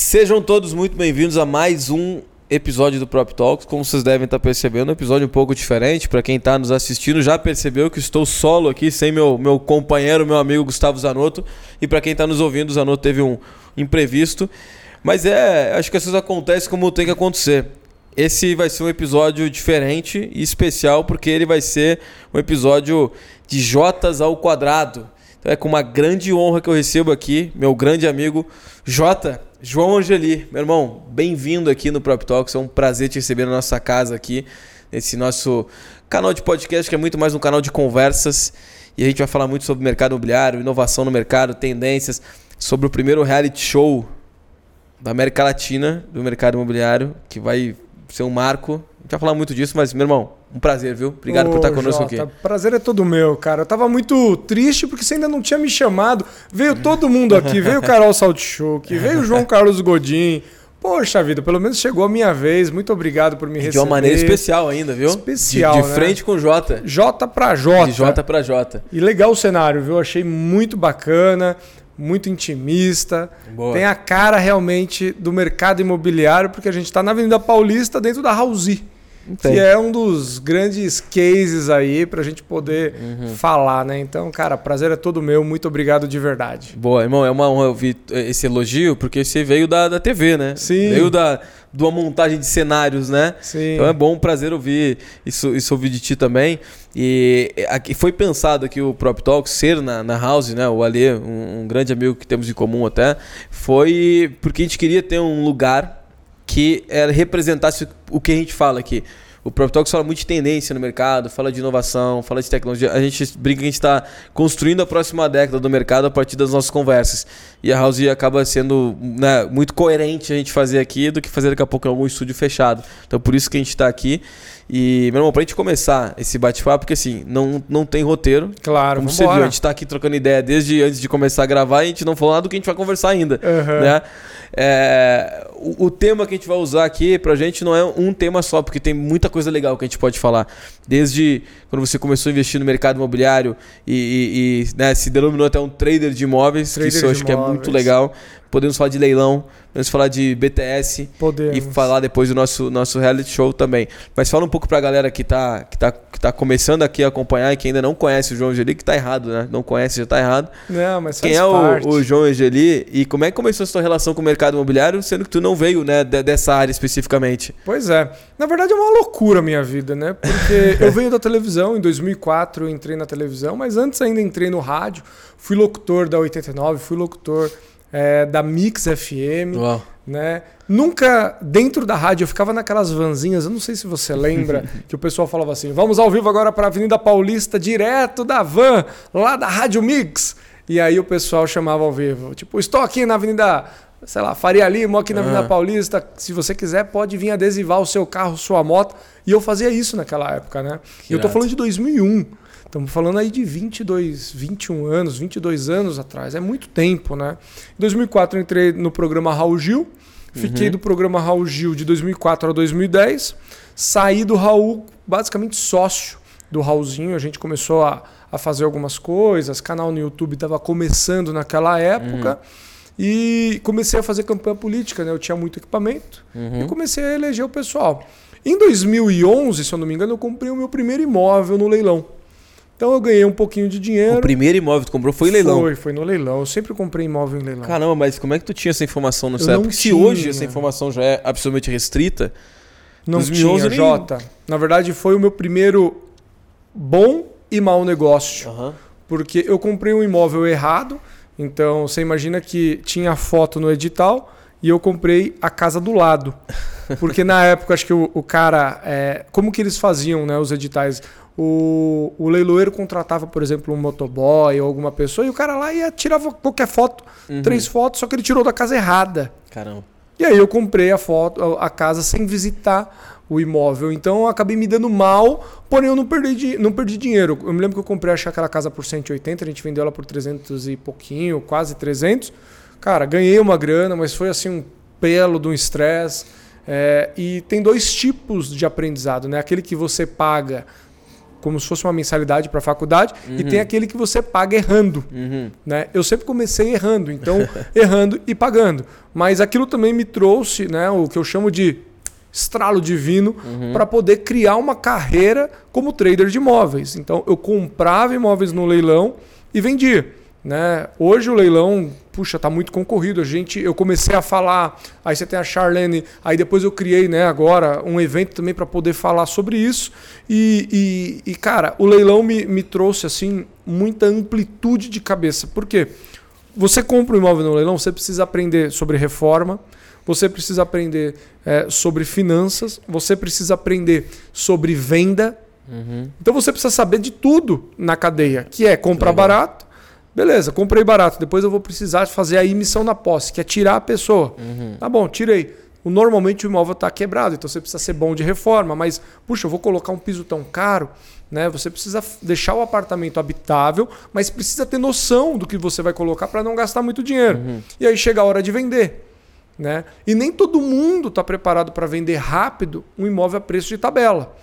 Sejam todos muito bem-vindos a mais um episódio do Prop Talks. Como vocês devem estar percebendo, um episódio um pouco diferente. Para quem está nos assistindo, já percebeu que estou solo aqui, sem meu, meu companheiro, meu amigo Gustavo Zanotto. E para quem está nos ouvindo, o Zanotto teve um imprevisto. Mas é, acho que as coisas acontecem como tem que acontecer. Esse vai ser um episódio diferente e especial porque ele vai ser um episódio de Jotas ao quadrado. Então é com uma grande honra que eu recebo aqui meu grande amigo Jota, João Angeli. Meu irmão, bem-vindo aqui no Prop Talks. É um prazer te receber na nossa casa aqui, nesse nosso canal de podcast que é muito mais um canal de conversas. E a gente vai falar muito sobre mercado imobiliário, inovação no mercado, tendências, sobre o primeiro reality show da América Latina do mercado imobiliário, que vai ser um marco. A gente vai falar muito disso, mas, meu irmão, um prazer, viu? Obrigado Ô, por estar conosco Jota, aqui. Prazer é todo meu, cara. Eu tava muito triste porque você ainda não tinha me chamado. Veio todo mundo aqui, veio o Carol Saltchuk, veio o João Carlos Godin. Poxa vida, pelo menos chegou a minha vez. Muito obrigado por me E receber. de uma maneira especial ainda, viu? Especial, De, de né? frente com o Jota. J pra J. De Jota pra Jota. E legal o cenário, viu? Achei muito bacana, muito intimista. Boa. Tem a cara realmente do mercado imobiliário, porque a gente está na Avenida Paulista, dentro da Hausi. Tem. Que é um dos grandes cases aí pra gente poder Uhum. falar, né? Então, cara, prazer é todo meu. Muito obrigado de verdade. Boa, irmão, é uma honra ouvir esse elogio, porque você veio da, da TV, né? Sim. Veio da, de uma montagem de cenários, né? Sim. Então é bom, um prazer ouvir isso, isso ouvir de ti também. E aqui foi pensado aqui o Prop Talk ser na, na House, né? O Alê, um, um grande amigo que temos em comum até, foi porque a gente queria ter um lugar que era, representasse o que a gente fala aqui. O Prop Talks fala muito de tendência no mercado, fala de inovação, fala de tecnologia. A gente brinca que a gente está construindo a próxima década do mercado a partir das nossas conversas. E a House acaba sendo né, muito coerente a gente fazer aqui do que fazer daqui a pouco em algum estúdio fechado. Então por isso que a gente está aqui. E, meu irmão, pra gente começar esse bate-papo, porque assim, não, não tem roteiro. Claro, Como você viu, vambora. a gente tá aqui trocando ideia desde antes de começar a gravar e a gente não falou nada do que a gente vai conversar ainda. Aham. Né? É, o, o tema que a gente vai usar aqui pra gente não é um tema só, porque tem muita coisa legal que a gente pode falar. Desde quando você começou a investir no mercado imobiliário e, e- e, né, se denominou até um trader de imóveis, Trader que isso eu acho que é muito imóveis. legal. Podemos falar de leilão, podemos falar de BTS Podemos. e falar depois do nosso, nosso reality show também. Mas fala um pouco pra galera que tá, que, tá, que tá começando aqui a acompanhar e que ainda não conhece o João Angeli, que tá errado, né? Não conhece, já tá errado. Não, mas Quem é o, parte. o João Angeli e como é que começou a sua relação com o mercado imobiliário, sendo que tu não veio né, de- dessa área especificamente? Pois é. Na verdade é uma loucura a minha vida, né? Porque eu venho da televisão, em 2004 eu entrei na televisão, mas antes ainda entrei no rádio, fui locutor da 89, fui locutor eh, da Mix FM, Uau. né? Nunca dentro da rádio eu ficava naquelas vanzinhas, eu não sei se você lembra, que o pessoal falava assim: "Vamos ao vivo agora para a Avenida Paulista, direto da van, lá da Rádio Mix". E aí o pessoal chamava ao vivo, tipo, estou aqui na Avenida, sei lá, Faria Lima, aqui na Avenida Ah. Paulista, se você quiser pode vir adesivar o seu carro, sua moto. E eu fazia isso naquela época, né? E eu tô falando de 2001. Estamos falando aí de 22, 21 anos, 22 anos atrás. É muito tempo, né? Em 2004 eu entrei no programa Raul Gil. Fiquei do programa Raul Gil de 2004 a 2010. Saí do Raul basicamente sócio do Raulzinho. A gente começou a, a fazer algumas coisas. Canal no YouTube estava começando naquela época. E comecei a fazer campanha política, né? Eu tinha muito equipamento. E comecei a eleger o pessoal. Em 2011, se eu não me engano, eu comprei o meu primeiro imóvel no leilão. Então eu ganhei um pouquinho de dinheiro. O primeiro imóvel que tu comprou foi em leilão. Foi, foi no leilão. Eu sempre comprei imóvel em leilão. Caramba, mas como é que tu tinha essa informação nessa Eu não época? Se tinha. hoje essa informação já é absolutamente restrita, não 2011 tinha, nem- Jota. Na verdade, foi o meu primeiro bom e mau negócio. Porque eu comprei um imóvel errado. Então você imagina que tinha foto no edital e eu comprei a casa do lado. Porque na época, acho que o, o cara. é, como que eles faziam né, os editais? O, o leiloeiro contratava, por exemplo, um motoboy ou alguma pessoa e o cara lá ia tirava qualquer foto, três fotos, só que ele tirou da casa errada. caramba. E aí eu comprei a foto, a casa sem visitar o imóvel. Então eu acabei me dando mal, porém eu não perdi, di- não perdi dinheiro. Eu me lembro que eu comprei aquela casa por 180, a gente vendeu ela por 300 e pouquinho, quase 300. Cara, ganhei uma grana, mas foi assim um pelo de um estresse. É, e tem dois tipos de aprendizado, né? Aquele que você paga como se fosse uma mensalidade para a faculdade, e tem aquele que você paga errando. Uhum. Né? Eu sempre comecei errando, então errando e pagando. Mas aquilo também me trouxe né, o que eu chamo de estralo divino para poder criar uma carreira como trader de imóveis. Então eu comprava imóveis no leilão e vendia. Né? Hoje o leilão, puxa, tá muito concorrido. A gente, eu comecei a falar, aí você tem a Charlene, aí depois eu criei, né, agora um evento também para poder falar sobre isso. E, e, e, cara, o leilão me, me trouxe assim muita amplitude de cabeça. Por quê? Você compra um imóvel no leilão, você precisa aprender sobre reforma, você precisa aprender é, sobre finanças, você precisa aprender sobre venda. Uhum. Então você precisa saber de tudo na cadeia, que é comprar Legal. barato. Beleza, comprei barato. Depois eu vou precisar fazer a emissão na posse, que é tirar a pessoa. Uhum. Tá bom, tirei. Normalmente o imóvel está quebrado, então você precisa ser bom de reforma, mas, puxa, eu vou colocar um piso tão caro, né? Você precisa deixar o apartamento habitável, mas precisa ter noção do que você vai colocar para não gastar muito dinheiro. E aí chega a hora de vender. Né? E nem todo mundo está preparado para vender rápido um imóvel a preço de tabela.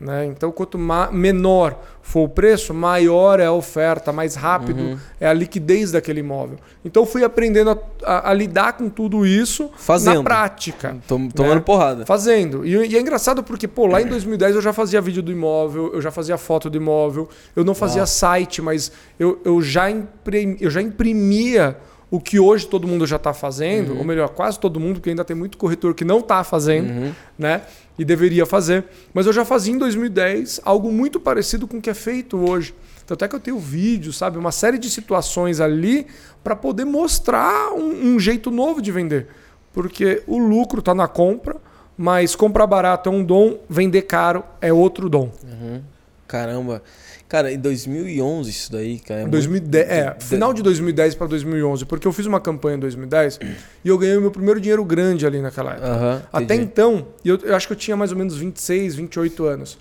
Né? Então, quanto menor for o preço, maior é a oferta, mais rápido é a liquidez daquele imóvel. Então, fui aprendendo a, a- a lidar com tudo isso Fazendo. na prática. Tom- tomando né? porrada. Fazendo. E, e é engraçado porque, pô, lá em 2010 eu já fazia vídeo do imóvel, eu já fazia foto do imóvel, eu não fazia Uau. site, mas eu, eu, já imprim- eu já imprimia o que hoje todo mundo já está fazendo, ou melhor, quase todo mundo, porque ainda tem muito corretor que não está fazendo, Uhum. né? E deveria fazer. Mas eu já fazia em 2010 algo muito parecido com o que é feito hoje. Tanto é que eu tenho vídeo, sabe? Uma série de situações ali para poder mostrar um, um jeito novo de vender. Porque o lucro está na compra, mas comprar barato é um dom, vender caro é outro dom. Uhum. Caramba. Cara, em 2011 isso daí, cara. É muito- 2010, é, final de 2010 para 2011, porque eu fiz uma campanha em 2010 e eu ganhei o meu primeiro dinheiro grande ali naquela época. Aham, Até então, eu, eu acho que eu tinha mais ou menos 26, 28 anos.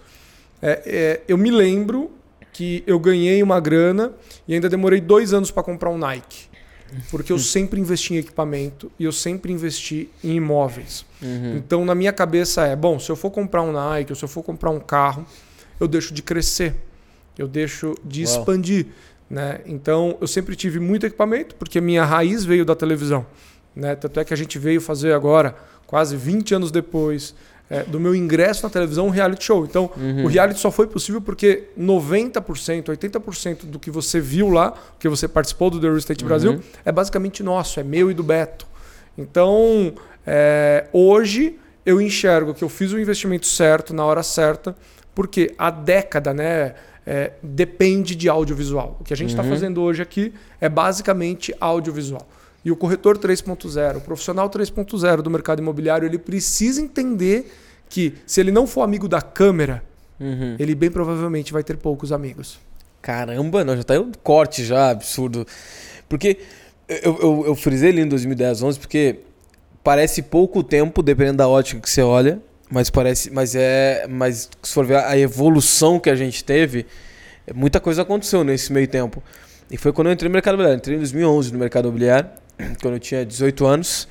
É, é, eu me lembro que eu ganhei uma grana e ainda demorei dois anos para comprar um Nike. Porque eu sempre investi em equipamento e eu sempre investi em imóveis. Uhum. Então, na minha cabeça é: bom, se eu for comprar um Nike, ou se eu for comprar um carro, eu deixo de crescer, eu deixo de Uau. expandir. Né? Então, eu sempre tive muito equipamento, porque minha raiz veio da televisão. Né? Tanto é que a gente veio fazer agora, quase 20 anos depois, é, do meu ingresso na televisão, um reality show. Então, Uhum. o reality só foi possível porque 90%, 80% do que você viu lá, que você participou do The Real Estate Brasil, Uhum. é basicamente nosso, é meu e do Beto. Então, é, hoje eu enxergo que eu fiz o investimento certo, na hora certa, porque a década né, é, depende de audiovisual. O que a gente está Uhum. fazendo hoje aqui é basicamente audiovisual. E o corretor 3.0, o profissional 3.0 do mercado imobiliário, ele precisa entender que se ele não for amigo da câmera, Uhum. ele bem provavelmente vai ter poucos amigos. Caramba, não, já tá aí um corte já, absurdo. Porque eu, eu, eu frisei ali em 2010, 11, porque parece pouco tempo, dependendo da ótica que você olha, mas parece, mas é, mas se for ver a evolução que a gente teve, muita coisa aconteceu nesse meio tempo. E foi quando eu entrei no mercado imobiliário. Entrei em 2011 no mercado imobiliário, quando eu tinha 18 anos.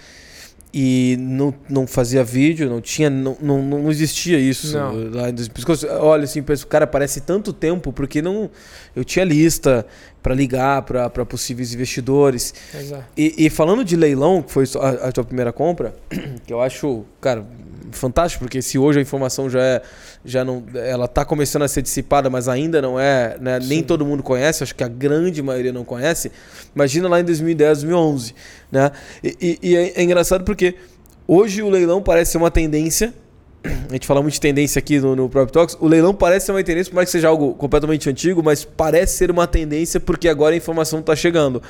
E não, não fazia vídeo, não tinha, não, não, não existia isso. Não. Lá em 2000. Por isso que eu olho assim, penso, cara, parece tanto tempo, porque não. Eu tinha lista para ligar para possíveis investidores. Exato. E, e falando de leilão, que foi a, a tua primeira compra, que eu acho, cara, fantástico, porque se hoje a informação já é, já não, ela tá começando a ser dissipada, mas ainda não é, né, nem todo mundo conhece, acho que a grande maioria não conhece. Imagina lá em 2010, 2011, né? E, e- e é, é engraçado porque hoje o leilão parece ser uma tendência. A gente fala muito de tendência aqui no, no Prop Talks. O leilão parece ser uma tendência, por mais que seja algo completamente antigo, mas parece ser uma tendência porque agora a informação está chegando.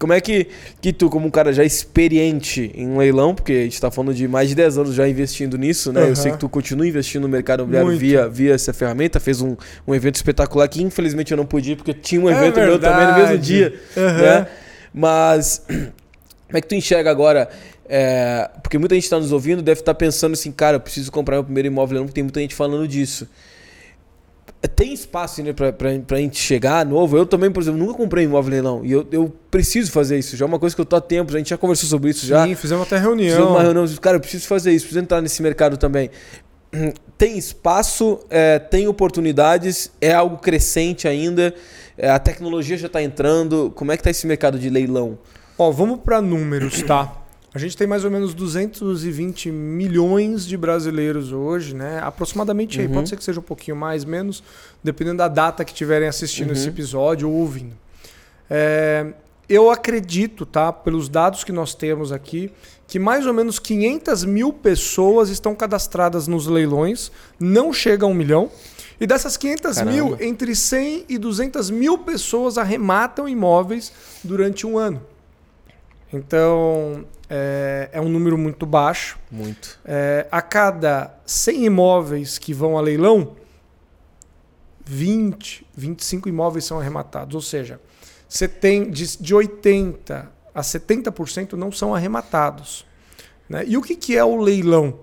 Como é que, que tu, como um cara já experiente em leilão, porque a gente está falando de mais de 10 anos já investindo nisso, né? Eu Aham. sei que tu continua investindo no mercado imobiliário Muito. via, via essa ferramenta, fez um, um evento espetacular que infelizmente eu não pude ir, porque tinha um É evento meu também no mesmo dia. Aham. Né? Mas como é que tu enxerga agora? é, porque muita gente está nos ouvindo deve estar pensando assim, cara, eu preciso comprar meu primeiro imóvel, porque tem muita gente falando disso. Tem espaço né, pra, pra, pra gente chegar novo? Eu também, por exemplo, nunca comprei imóvel leilão. E eu, eu preciso fazer isso. Já é uma coisa que eu tô há tempos. A gente já conversou sobre isso já. Sim, fizemos até Fizemos reunião. uma reunião. Cara, eu preciso fazer isso, preciso entrar nesse mercado também. tem espaço, é, tem oportunidades, é algo crescente ainda, é, a tecnologia já está entrando. Como é que está esse mercado de leilão? Ó, vamos para números, tá? A gente tem mais ou menos 220 milhões de brasileiros hoje, né? Aproximadamente, uhum. aí, pode ser que seja um pouquinho mais, menos, dependendo da data que estiverem assistindo uhum. esse episódio ou ouvindo. É, eu acredito, tá? Pelos dados que nós temos aqui, que mais ou menos 500 mil pessoas estão cadastradas nos leilões, não chega a um milhão. E dessas 500 Caramba. mil, entre 100 e 200 mil pessoas arrematam imóveis durante um ano. Então, é, é um número muito baixo. Muito. É, a cada 100 imóveis que vão a leilão, 20, 25 imóveis são arrematados. Ou seja, você tem de, de 80 a 70% não são arrematados. Né? E o que, que é o leilão?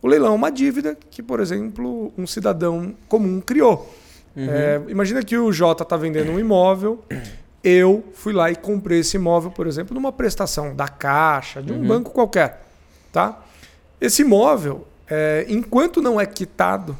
O leilão é uma dívida que, por exemplo, um cidadão comum criou. Uhum. É, imagina que o Jota está vendendo um imóvel, eu fui lá e comprei esse imóvel, por exemplo, numa prestação da Caixa, de um uhum. banco qualquer. Tá? Esse imóvel, é, enquanto não é quitado,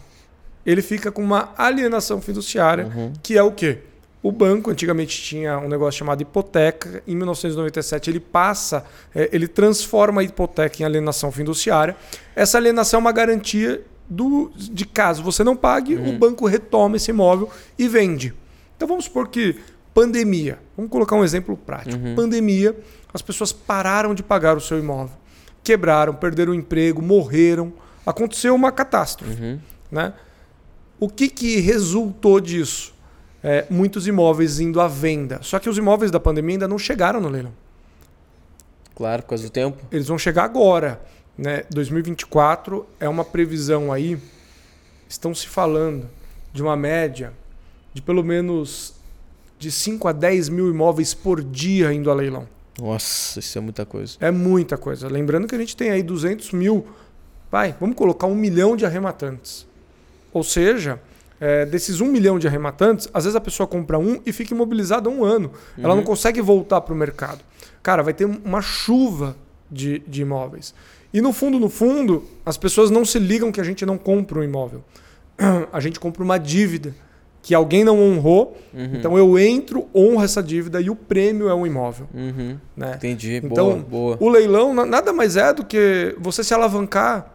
ele fica com uma alienação fiduciária, uhum. que é o quê? O banco antigamente tinha um negócio chamado hipoteca. Em 1997 ele passa, é, ele transforma a hipoteca em alienação fiduciária. Essa alienação é uma garantia do, de caso você não pague, uhum. o banco retoma esse imóvel e vende. Então vamos supor que pandemia, vamos colocar um exemplo prático. Uhum. Pandemia, as pessoas pararam de pagar o seu imóvel, quebraram, perderam o emprego, morreram, aconteceu uma catástrofe, uhum. né? O que, que resultou disso? é, muitos imóveis indo à venda. Só que os imóveis da pandemia ainda não chegaram no leilão. Claro, por causa do tempo. Eles vão chegar agora. Né? 2024 é uma previsão aí. Estão se falando de uma média de pelo menos de 5 a 10 mil imóveis por dia indo a leilão. Nossa, isso é muita coisa. É muita coisa. Lembrando que a gente tem aí 200 mil. Vai, vamos colocar um milhão de arrematantes. Ou seja, é, desses um milhão de arrematantes, às vezes a pessoa compra um e fica imobilizada um ano. Uhum. Ela não uhum. consegue voltar para o mercado. Cara, vai ter uma chuva de, de imóveis. E no fundo, no fundo, as pessoas não se ligam que a gente não compra um imóvel. A gente compra uma dívida que alguém não honrou. Uhum. Então eu entro, honro essa dívida e o prêmio é um imóvel. Uhum. Né? Entendi. Então, boa, boa. o leilão nada mais é do que você se alavancar,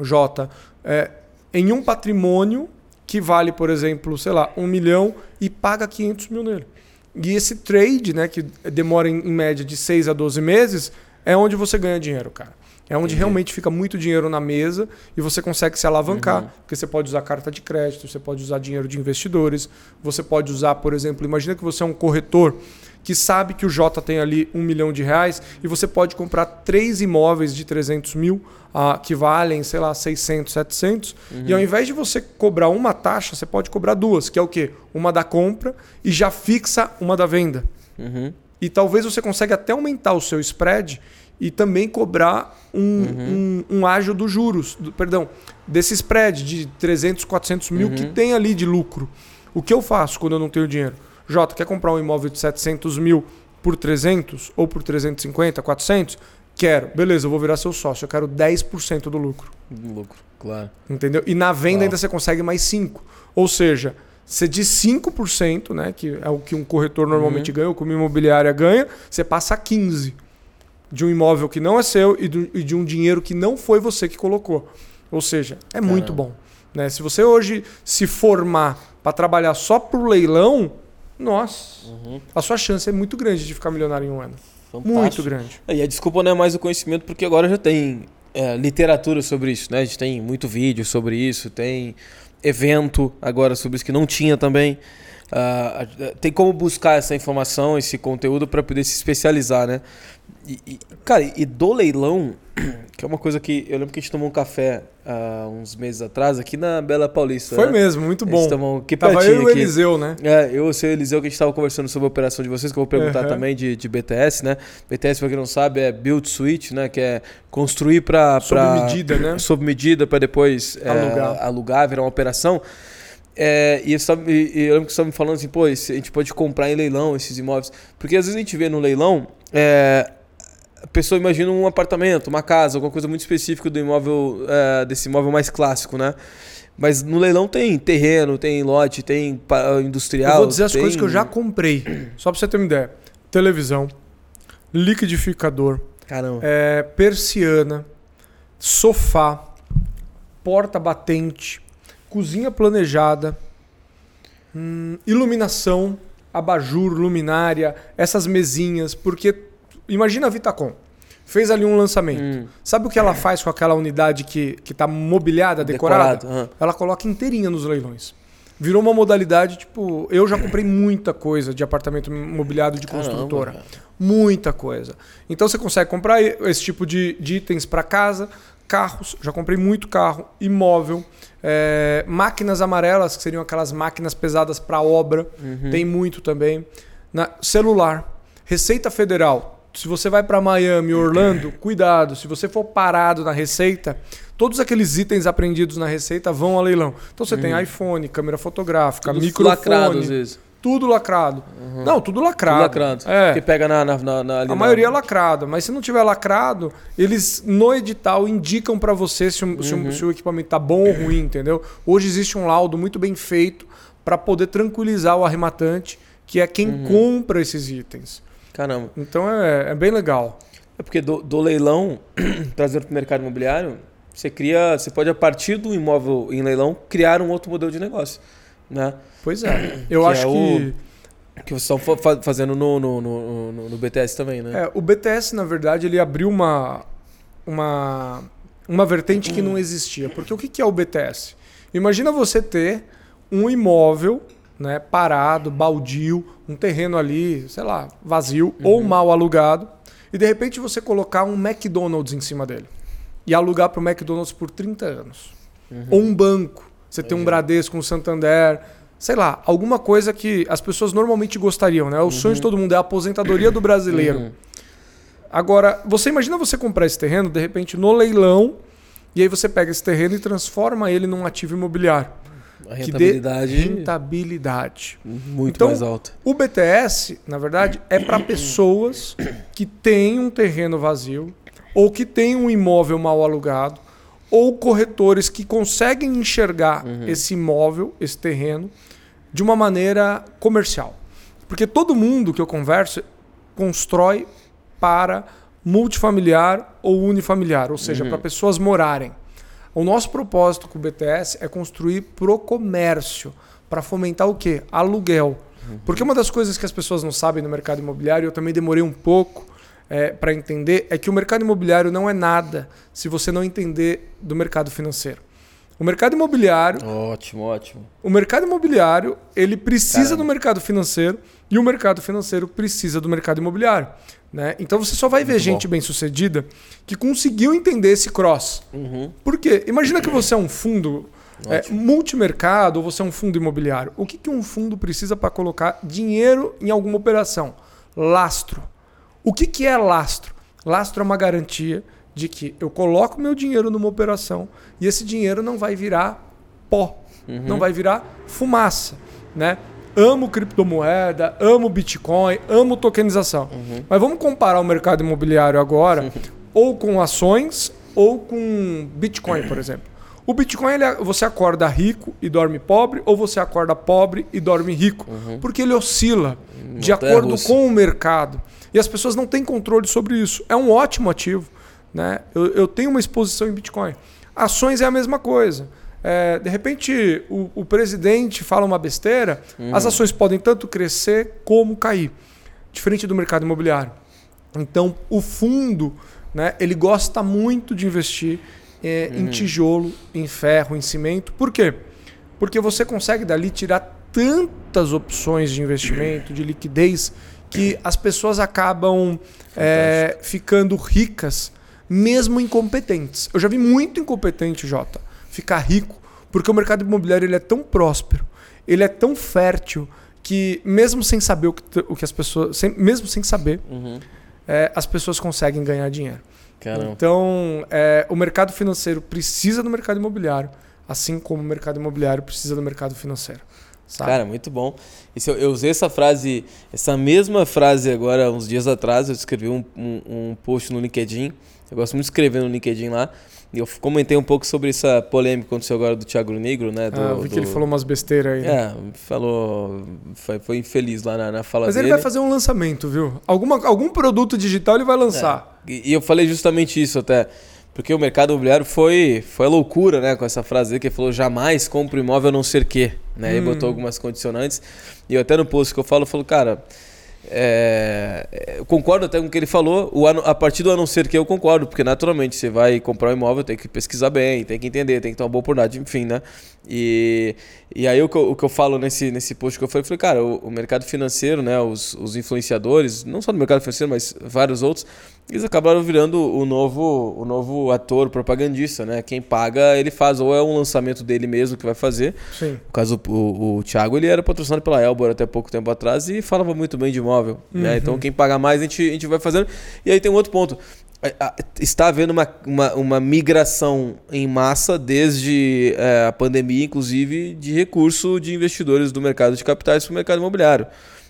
Jota, é, em um patrimônio que vale, por exemplo, sei lá, um milhão e paga 500 mil nele. E esse trade, né, que demora em, média de 6 a 12 meses, é onde você ganha dinheiro, cara. É onde realmente fica muito dinheiro na mesa e você consegue se alavancar. Uhum. Porque você pode usar carta de crédito, você pode usar dinheiro de investidores, você pode usar, por exemplo, imagina que você é um corretor que sabe que o Jota tem ali um milhão de reais e você pode comprar três imóveis de 300 mil uh, que valem, sei lá, 600, 700. Uhum. E ao invés de você cobrar uma taxa, você pode cobrar duas, que é o quê? Uma da compra e já fixa uma da venda. Uhum. E talvez você consiga até aumentar o seu spread e também cobrar um, uhum. um, um ágio dos juros, do, perdão, desse spread de 300, 400 mil que uhum. tem ali de lucro. O que eu faço quando eu não tenho dinheiro? Jota, quer comprar um imóvel de 700 mil por 300 ou por 350, 400? Quero. Beleza, eu vou virar seu sócio. Eu quero 10% do lucro. Lucro, claro. Entendeu? E na venda ainda você consegue mais 5%. Ou seja, você de 5%, né, que é o que um corretor normalmente uhum. ganha, ou que uma imobiliária ganha, você passa a 15% de um imóvel que não é seu e, do, e de um dinheiro que não foi você que colocou. Ou seja, é Caramba. muito bom. Né? Se você hoje se formar para trabalhar só para o leilão, nossa, uhum. a sua chance é muito grande de ficar milionário em um ano. Fantástico. Muito grande. E a desculpa não é mais o conhecimento, porque agora já tem é, literatura sobre isso, né? A gente tem muito vídeo sobre isso, tem evento agora sobre isso que não tinha também. Uh, tem como buscar essa informação, esse conteúdo para poder se especializar, né? E, e, cara, e do leilão, que é uma coisa que eu lembro que a gente tomou um café há uh, uns meses atrás aqui na Bela Paulista. Foi né? mesmo, muito bom. Tomou, que Tava eu e o Eliseu, né? É, eu e o seu Eliseu que a gente estava conversando sobre a operação de vocês, que eu vou perguntar uhum. também de, de BTS, né? BTS, para quem não sabe, é Build Suite, né? Que é construir para... Sob pra, medida, né? Sob medida para depois alugar. É, alugar, virar uma operação. É, e, eu, e, eu lembro que você estava me falando assim, pô, a gente pode comprar em leilão esses imóveis. Porque às vezes a gente vê no leilão... É, a pessoa imagina um apartamento, uma casa, alguma coisa muito específica do imóvel, é, desse imóvel mais clássico, né? Mas no leilão tem terreno, tem lote, tem industrial. Eu vou dizer as tem... coisas que eu já comprei. Só pra você ter uma ideia: televisão, liquidificador, é, persiana, sofá, porta batente, cozinha planejada, hum, iluminação, abajur, luminária, essas mesinhas, porque imagina a Vitacom. Fez ali um lançamento. Hum. Sabe o que ela faz com aquela unidade que está mobiliada, decorada? Decorado, uhum. Ela coloca inteirinha nos leilões. Virou uma modalidade, tipo, eu já comprei muita coisa de apartamento mobiliado de Caramba, construtora. Cara. Muita coisa. Então você consegue comprar esse tipo de, de itens para casa, carros, já comprei muito carro, imóvel, é, máquinas amarelas, que seriam aquelas máquinas pesadas para obra, uhum. tem muito também. Na, celular, Receita Federal, se você vai para Miami, Orlando, cuidado. Se você for parado na Receita, todos aqueles itens aprendidos na Receita vão a leilão. Então você uhum. tem iPhone, câmera fotográfica, tudo microfone. Lacrado, às vezes. Tudo lacrado. Uhum. Não, tudo lacrado. Tudo lacrado. É. Que pega na. na, na, na a na... maioria é lacrado. Mas se não tiver lacrado, eles no edital indicam para você se, uhum. se, se, o equipamento tá bom ou ruim, entendeu? Hoje existe um laudo muito bem feito para poder tranquilizar o arrematante, que é quem uhum. compra esses itens. Caramba. Então é, é bem legal. É porque do, do leilão, trazendo para o mercado imobiliário, você cria, você pode a partir do imóvel em leilão criar um outro modelo de negócio, né? Pois é. Eu que acho é que o, que vocês estão fazendo no, no, no, no, BTS também, né? É, o BTS na verdade ele abriu uma uma uma vertente que não existia. Porque o que é o BTS? Imagina você ter um imóvel né, parado, baldio, um terreno ali, sei lá, vazio uhum. ou mal alugado, e de repente você colocar um McDonald's em cima dele e alugar para o McDonald's por 30 anos. Uhum. Ou um banco. Você tem um Bradesco, um Santander, sei lá, alguma coisa que as pessoas normalmente gostariam, né? O uhum. sonho de todo mundo é a aposentadoria do brasileiro. Uhum. Agora, você imagina você comprar esse terreno, de repente, no leilão, e aí você pega esse terreno e transforma ele num ativo imobiliário. A rentabilidade. rentabilidade. Muito então, mais alta. O BTS, na verdade, é para pessoas que têm um terreno vazio, ou que têm um imóvel mal alugado, ou corretores que conseguem enxergar uhum. esse imóvel, esse terreno, de uma maneira comercial. Porque todo mundo que eu converso constrói para multifamiliar ou unifamiliar, ou seja, uhum. para pessoas morarem. O nosso propósito com o BTS é construir pro comércio, para fomentar o quê? Aluguel. Uhum. Porque uma das coisas que as pessoas não sabem no mercado imobiliário, eu também demorei um pouco é, para entender, é que o mercado imobiliário não é nada se você não entender do mercado financeiro. O mercado imobiliário. Ótimo, ótimo. O mercado imobiliário, ele precisa Caramba. do mercado financeiro e o mercado financeiro precisa do mercado imobiliário. Né? Então você só vai Muito ver bom. gente bem sucedida que conseguiu entender esse cross. Uhum. Por quê? Imagina que você é um fundo é, multimercado ou você é um fundo imobiliário. O que, que um fundo precisa para colocar dinheiro em alguma operação? Lastro. O que, que é lastro? Lastro é uma garantia de que eu coloco meu dinheiro numa operação e esse dinheiro não vai virar pó, uhum. não vai virar fumaça. Né? Amo criptomoeda, amo Bitcoin, amo tokenização. Uhum. Mas vamos comparar o mercado imobiliário agora, ou com ações, ou com Bitcoin, por exemplo. O Bitcoin, ele, é, você acorda rico e dorme pobre, ou você acorda pobre e dorme rico. Uhum. Porque ele oscila de acordo com o mercado. E as pessoas não têm controle sobre isso. É um ótimo ativo. Né? Eu, eu tenho uma exposição em Bitcoin. Ações é a mesma coisa. É, de repente, o, o, presidente fala uma besteira, uhum. as ações podem tanto crescer como cair, diferente do mercado imobiliário. Então, o fundo, né, ele gosta muito de investir é, uhum. em tijolo, em ferro, em cimento. Por quê? Porque você consegue dali tirar tantas opções de investimento, de liquidez, que as pessoas acabam é, ficando ricas, mesmo incompetentes. Eu já vi muito incompetente, Jota ficar rico, porque o mercado imobiliário ele é tão próspero, ele é tão fértil que mesmo sem saber o que, o que as pessoas, sem, mesmo sem saber, uhum. é, as pessoas conseguem ganhar dinheiro. Caramba. Então, é, o mercado financeiro precisa do mercado imobiliário, assim como o mercado imobiliário precisa do mercado financeiro. Sabe? Cara, muito bom. Isso, eu, usei essa frase, essa mesma frase agora, uns dias atrás, eu escrevi um, um, um post no LinkedIn. Eu gosto muito de escrever no LinkedIn lá. Eu comentei um pouco sobre essa polêmica que aconteceu agora do Thiago Negro, né? Do, ah, eu vi que do- ele falou umas besteiras aí. né? É, falou. Foi, foi infeliz lá na, na fala Mas dele. ele vai fazer um lançamento, viu? Alguma, algum produto digital ele vai lançar. E, e eu falei justamente isso até. Porque o mercado imobiliário foi, foi loucura, né? Com essa frase dele que ele falou: jamais compre um imóvel a não ser que. Né? Hum. botou algumas condicionantes. E eu até no post que eu falo, eu falo, cara. É, é, eu concordo até com o que ele falou. O a partir do a não ser que eu concordo, porque naturalmente você vai comprar um imóvel, tem que pesquisar bem, tem que entender, tem que ter uma boa oportunidade, enfim, né? E, e aí o que, eu, o que eu falo nesse, nesse post que eu falei, eu falei, cara, o, o mercado financeiro, né? Os, os influenciadores, não só no mercado financeiro, mas vários outros, eles acabaram virando o novo, o novo ator propagandista, né? Quem paga, ele faz, ou é um lançamento dele mesmo que vai fazer. Sim. No caso, o, o Thiago, ele era patrocinado pela Elbor até pouco tempo atrás e falava muito bem de imóvel. né? Uhum. Então, quem paga mais, a gente, a gente vai fazendo. E aí tem um outro ponto. Está havendo uma, uma, uma migração em massa desde é, a pandemia, inclusive, de recurso de investidores do mercado de capitais para o mercado imobiliário.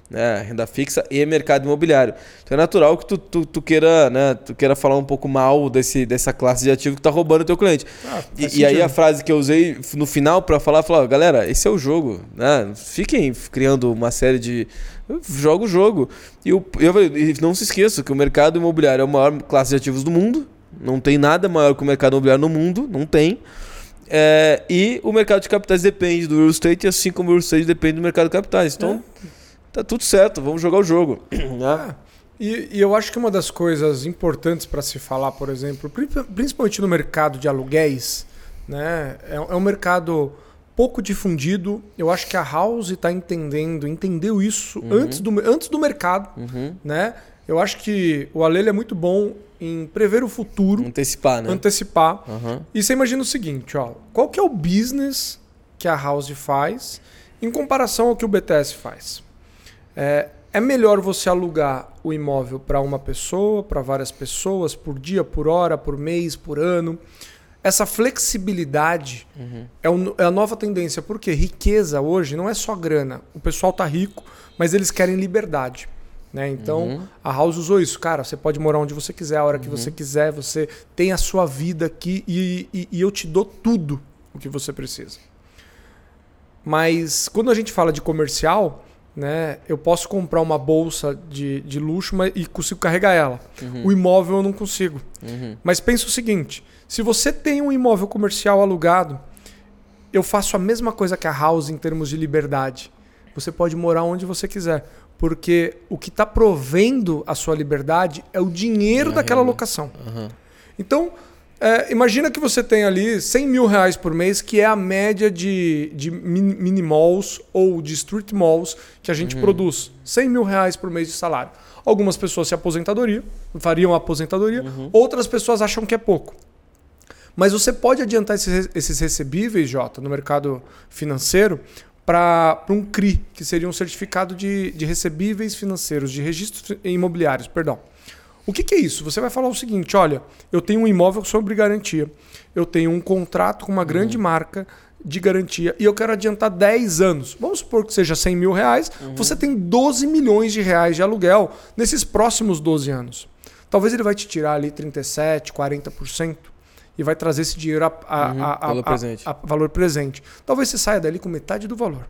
Né? Renda fixa e mercado imobiliário. Então é natural que tu, tu, tu queira, né, tu queira falar um pouco mal desse, dessa classe de ativo que está roubando o teu cliente. Ah, E, e aí a frase que eu usei no final para falar, falar, galera, esse é o jogo, né? Fiquem criando uma série de joga o jogo. E o- eu falei, não se esqueça que o mercado imobiliário é a maior classe de ativos do mundo. Não tem nada maior que o mercado imobiliário no mundo, não tem. É, e o mercado de capitais depende do real estate, assim como o real estate depende do mercado de capitais. Então, tá tudo certo, vamos jogar o jogo. Ah, E, e eu acho que uma das coisas importantes para se falar, por exemplo, pri- principalmente no mercado de aluguéis, né, é, é um mercado pouco difundido. Eu acho que a House está entendendo, entendeu isso antes, do, antes do mercado. Uhum. Né? Eu acho que o Alele é muito bom em prever o futuro, Antecipar, né? antecipar. Aham. E você imagina o seguinte, ó, qual que é o business que a House faz em comparação ao que o BTS faz? É, é melhor você alugar o imóvel para uma pessoa, para várias pessoas, por dia, por hora, por mês, por ano. Essa flexibilidade é, o- é a nova tendência, porque riqueza hoje não é só grana. O pessoal tá rico, mas eles querem liberdade. Né? Então, a House usou isso. Cara, você pode morar onde você quiser, a hora que você quiser, você tem a sua vida aqui e, e- e eu te dou tudo o que você precisa. Mas quando a gente fala de comercial, né, eu posso comprar uma bolsa de, de luxo mas, e consigo carregar ela. O imóvel eu não consigo. Uhum. Mas pensa o seguinte: se você tem um imóvel comercial alugado, eu faço a mesma coisa que a House em termos de liberdade. Você pode morar onde você quiser. Porque o que está provendo a sua liberdade é o dinheiro a daquela locação. Aham. Então, é, imagina que você tem ali 100 mil reais por mês, que é a média de, de min- mini malls ou de street malls que a gente produz. 100 mil reais por mês de salário. Algumas pessoas se aposentadoriam, fariam a aposentadoria, outras pessoas acham que é pouco. Mas você pode adiantar esses, esses recebíveis, Jota, no mercado financeiro para um CRI, que seria um certificado de, de recebíveis financeiros, de registros imobiliários, perdão. O que, que é isso? Você vai falar o seguinte: olha, eu tenho um imóvel sobre garantia, eu tenho um contrato com uma grande marca de garantia e eu quero adiantar 10 anos. Vamos supor que seja 100 mil reais, você tem 12 milhões de reais de aluguel nesses próximos 12 anos. Talvez ele vai te tirar ali 37%, 40% e vai trazer esse dinheiro a, a- Uhum, a- a- valor presente. a valor presente. Talvez você saia dali com metade do valor.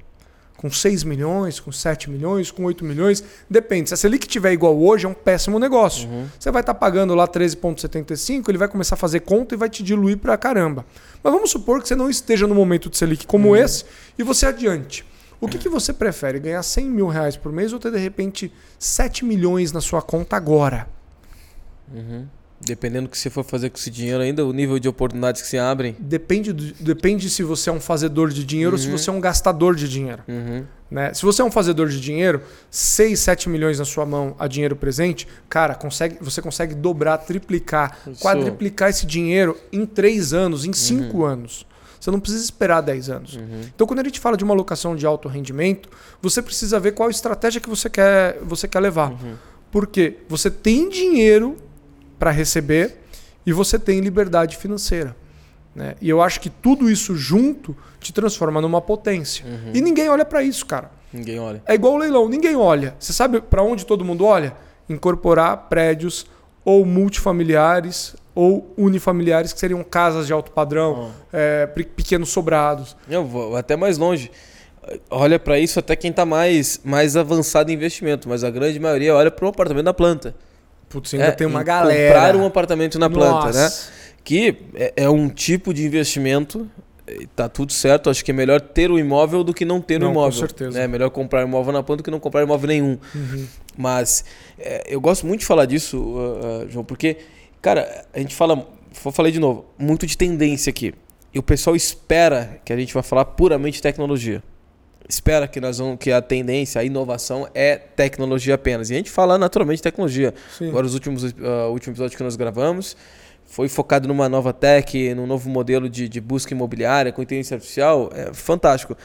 Com 6 milhões, com 7 milhões, com 8 milhões. Depende. Se a Selic tiver igual hoje, é um péssimo negócio. Uhum. Você vai estar pagando lá 13,75, ele vai começar a fazer conta e vai te diluir pra caramba. Mas vamos supor que você não esteja no momento de Selic como Uhum. esse e você adiante. O que, que você prefere? Ganhar 100 mil reais por mês ou ter de repente 7 milhões na sua conta agora? Uhum. Dependendo do que você for fazer com esse dinheiro ainda, o nível de oportunidades que se abrem. Depende, do- depende se você é um fazedor de dinheiro ou se Uhum. você é um gastador de dinheiro. Uhum. Né? Se você é um fazedor de dinheiro, 6, 7 milhões na sua mão a dinheiro presente, cara, consegue, você consegue dobrar, triplicar, Isso. quadriplicar esse dinheiro em 3 anos, em 5 Uhum. anos. Você não precisa esperar 10 anos. Então, quando a gente fala de uma alocação de alto rendimento, você precisa ver qual estratégia que você quer, você quer levar. Uhum. Porque você tem dinheiro para receber e você tem liberdade financeira. Né? E eu acho que tudo isso junto te transforma numa potência. E ninguém olha para isso, cara. Ninguém olha. É igual o leilão, ninguém olha. Você sabe para onde todo mundo olha? Incorporar prédios ou multifamiliares ou unifamiliares, que seriam casas de alto padrão, é, pe- pequenos sobrados. Eu vou até mais longe. Olha pra isso até quem tá mais, mais avançado em investimento, mas a grande maioria olha pro apartamento na planta. Putz, ainda É, tem uma galera. Comprar um apartamento na planta, né? Nossa. Que é, é um tipo de investimento. Tá tudo certo, acho que é melhor ter o imóvel do que não ter Não, o com imóvel. certeza. É melhor comprar imóvel na planta do que não comprar imóvel nenhum. Uhum. Mas é, eu gosto muito de falar disso, uh, uh, João, porque, cara, a gente fala, vou falei de novo, muito de tendência aqui. E o pessoal espera que a gente vai falar puramente tecnologia. Espera que nós vamos, que a tendência, a inovação é tecnologia apenas. E a gente fala naturalmente de tecnologia. Sim. Agora, os últimos, uh, último episódio que nós gravamos foi focado numa nova tech, num novo modelo de, de busca imobiliária com inteligência artificial. É fantástico.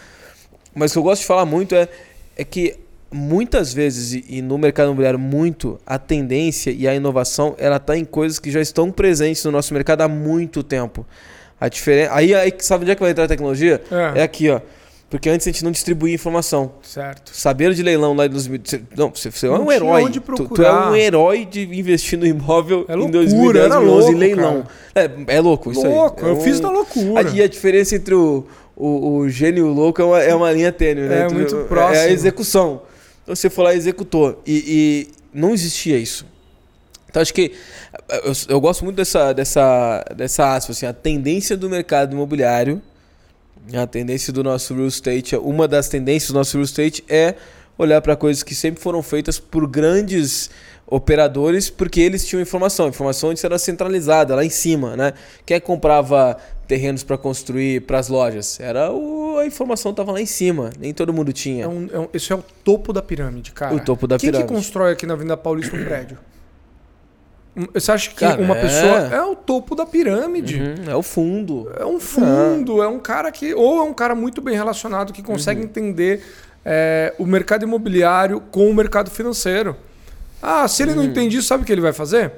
Mas o que eu gosto de falar muito é, é que muitas vezes, e, no mercado imobiliário muito, a tendência e a inovação ela está em coisas que já estão presentes no nosso mercado há muito tempo. A diferença. Aí, aí sabe onde é que vai entrar a tecnologia? É. É aqui, ó. Porque antes a gente não distribuía informação. Certo. Saber de leilão lá em 2000. você- Não, você, você é Não um tinha herói. onde Tu, tu é um herói de investir no imóvel É em loucura, 2010, era 2011 em louco, leilão. É, é louco isso Louco, aí. É eu fiz um- na loucura. E a diferença entre o, o, o gênio e o louco é uma, é uma linha tênue, né? É Entre muito próximo. É a execução. Então você foi lá e executou. E, e não existia isso. Então acho que eu, eu gosto muito dessa, dessa, dessa aspa, assim, a tendência do mercado imobiliário, a tendência do nosso real estate, uma das tendências do nosso real estate é olhar para coisas que sempre foram feitas por grandes operadores, porque eles tinham informação. A informação antes era centralizada, lá em cima, né? Quem é que comprava terrenos para construir para as lojas? Era o, a informação estava lá em cima, nem todo mundo tinha. É um- é um- isso é o topo da pirâmide, cara. O topo da Quem pirâmide. que constrói aqui na Avenida Paulista um prédio? Você acha que Cara, uma é. pessoa é o topo da pirâmide? Uhum, é o fundo. É um fundo, é um cara que. Ou é um cara muito bem relacionado que consegue entender é, o mercado imobiliário com o mercado financeiro. Ah, se ele não entende isso, sabe o que ele vai fazer?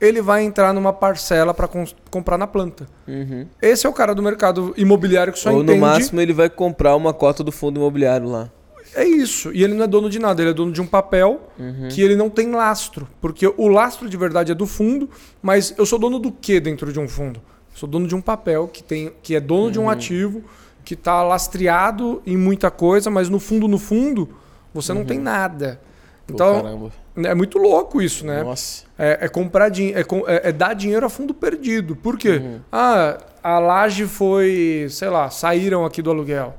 Ele vai entrar numa parcela para comprar na planta. Uhum. Esse é o cara do mercado imobiliário que só Ou entende. no máximo ele vai comprar uma cota do fundo imobiliário lá. É isso. E ele não é dono de nada, ele é dono de um papel Uhum. que ele não tem lastro. Porque o lastro de verdade é do fundo, mas eu sou dono do que dentro de um fundo? Eu sou dono de um papel que, tem, que é dono de um ativo, que está lastreado em muita coisa, mas no fundo, no fundo, você não tem nada. Pô, Então, é muito louco isso, né? Nossa. É, é comprar dinheiro, é, é- é dar dinheiro a fundo perdido. Por quê? Ah, a laje foi, sei lá, saíram aqui do aluguel.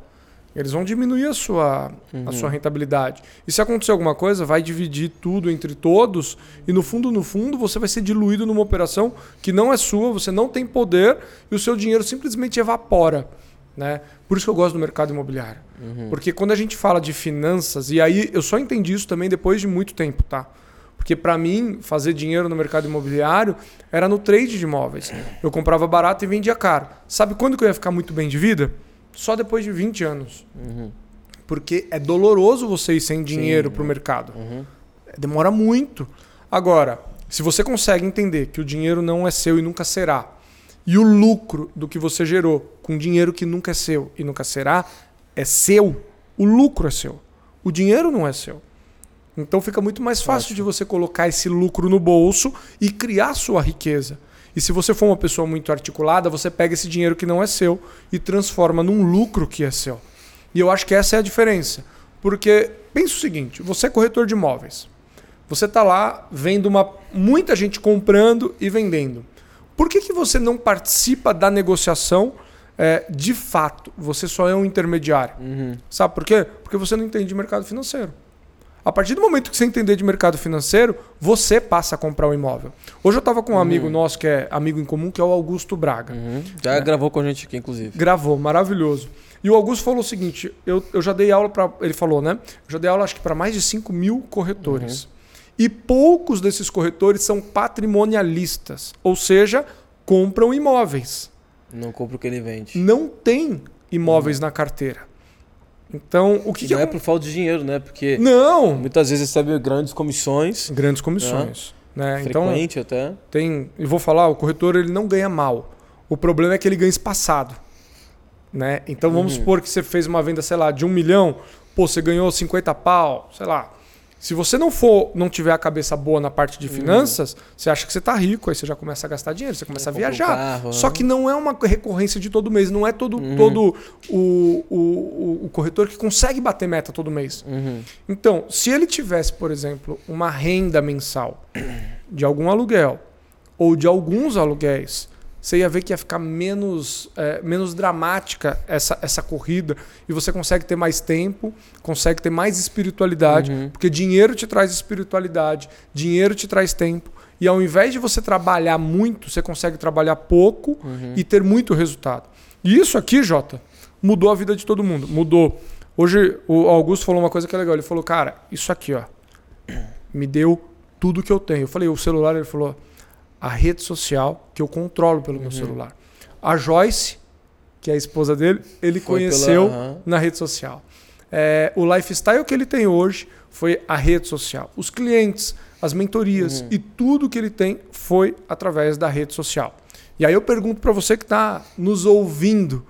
Eles vão diminuir a sua, a sua rentabilidade. E se acontecer alguma coisa, vai dividir tudo entre todos e no fundo, no fundo, você vai ser diluído numa operação que não é sua, você não tem poder e o seu dinheiro simplesmente evapora. Né? Por isso que eu gosto do mercado imobiliário. Porque quando a gente fala de finanças, e aí eu só entendi isso também depois de muito tempo, tá? Porque para mim, fazer dinheiro no mercado imobiliário era no trade de imóveis. Eu comprava barato e vendia caro. Sabe quando que eu ia ficar muito bem de vida? Só depois de 20 anos. Porque é doloroso você ir sem dinheiro para o mercado. Demora muito. Agora, se você consegue entender que o dinheiro não é seu e nunca será, e o lucro do que você gerou com dinheiro que nunca é seu e nunca será, é seu, o lucro é seu. O dinheiro não é seu. Então fica muito mais fácil de você colocar esse lucro no bolso e criar sua riqueza. E se você for uma pessoa muito articulada, você pega esse dinheiro que não é seu e transforma num lucro que é seu. E eu acho que essa é a diferença. Porque pensa o seguinte: você é corretor de imóveis. Você está lá vendo uma, muita gente comprando e vendendo. Por que, que você não participa da negociação é, de fato? Você só é um intermediário. Sabe por quê? Porque você não entende de mercado financeiro. A partir do momento que você entender de mercado financeiro, você passa a comprar o imóvel. Hoje eu estava com um amigo nosso, que é amigo em comum, que é o Augusto Braga. Uhum. Já gravou com a gente aqui, inclusive. Gravou, maravilhoso. E o Augusto falou o seguinte: eu, eu já dei aula para. Ele falou, né? Eu já dei aula, acho que para mais de 5 mil corretores. E poucos desses corretores são patrimonialistas, ou seja, compram imóveis. Não compra o que ele vende. Não tem imóveis na carteira. Então, o que, E que não é acon- por falta de dinheiro, né? Porque Não! muitas vezes recebe grandes comissões, Grandes comissões. Né? Então, frequente até. tem. Eu vou falar, o corretor ele não ganha mal. O problema é que ele ganha espaçado. Né? Então vamos uhum. supor que você fez uma venda, sei lá, de um milhão, pô, você ganhou 50 pau, sei lá. Se você não for, não tiver a cabeça boa na parte de uhum. finanças, uhum. você acha que você está rico, aí você já começa a gastar dinheiro, você começa a viajar. Carro, Só né? que não é uma recorrência de todo mês, não é todo, uhum. todo o, o, o, corretor que consegue bater meta todo mês. Uhum. Então, se ele tivesse, por exemplo, uma renda mensal de algum aluguel ou de alguns aluguéis, você ia ver que ia ficar menos, é, menos dramática essa, essa corrida e você consegue ter mais tempo, consegue ter mais espiritualidade, uhum. porque dinheiro te traz espiritualidade, dinheiro te traz tempo. E ao invés de você trabalhar muito, você consegue trabalhar pouco uhum. e ter muito resultado. E isso aqui, Jota, mudou a vida de todo mundo. Mudou. Hoje o Augusto falou uma coisa que é legal. Ele falou, cara, isso aqui, ó, me deu tudo que eu tenho. Eu falei, o celular, ele falou, a rede social que eu controlo pelo uhum. meu celular. A Joyce, que é a esposa dele, ele foi conheceu pela, uhum. na rede social. É, o lifestyle que ele tem hoje foi a rede social. Os clientes, as mentorias uhum. e tudo que ele tem foi através da rede social. E aí eu pergunto para você que está nos ouvindo,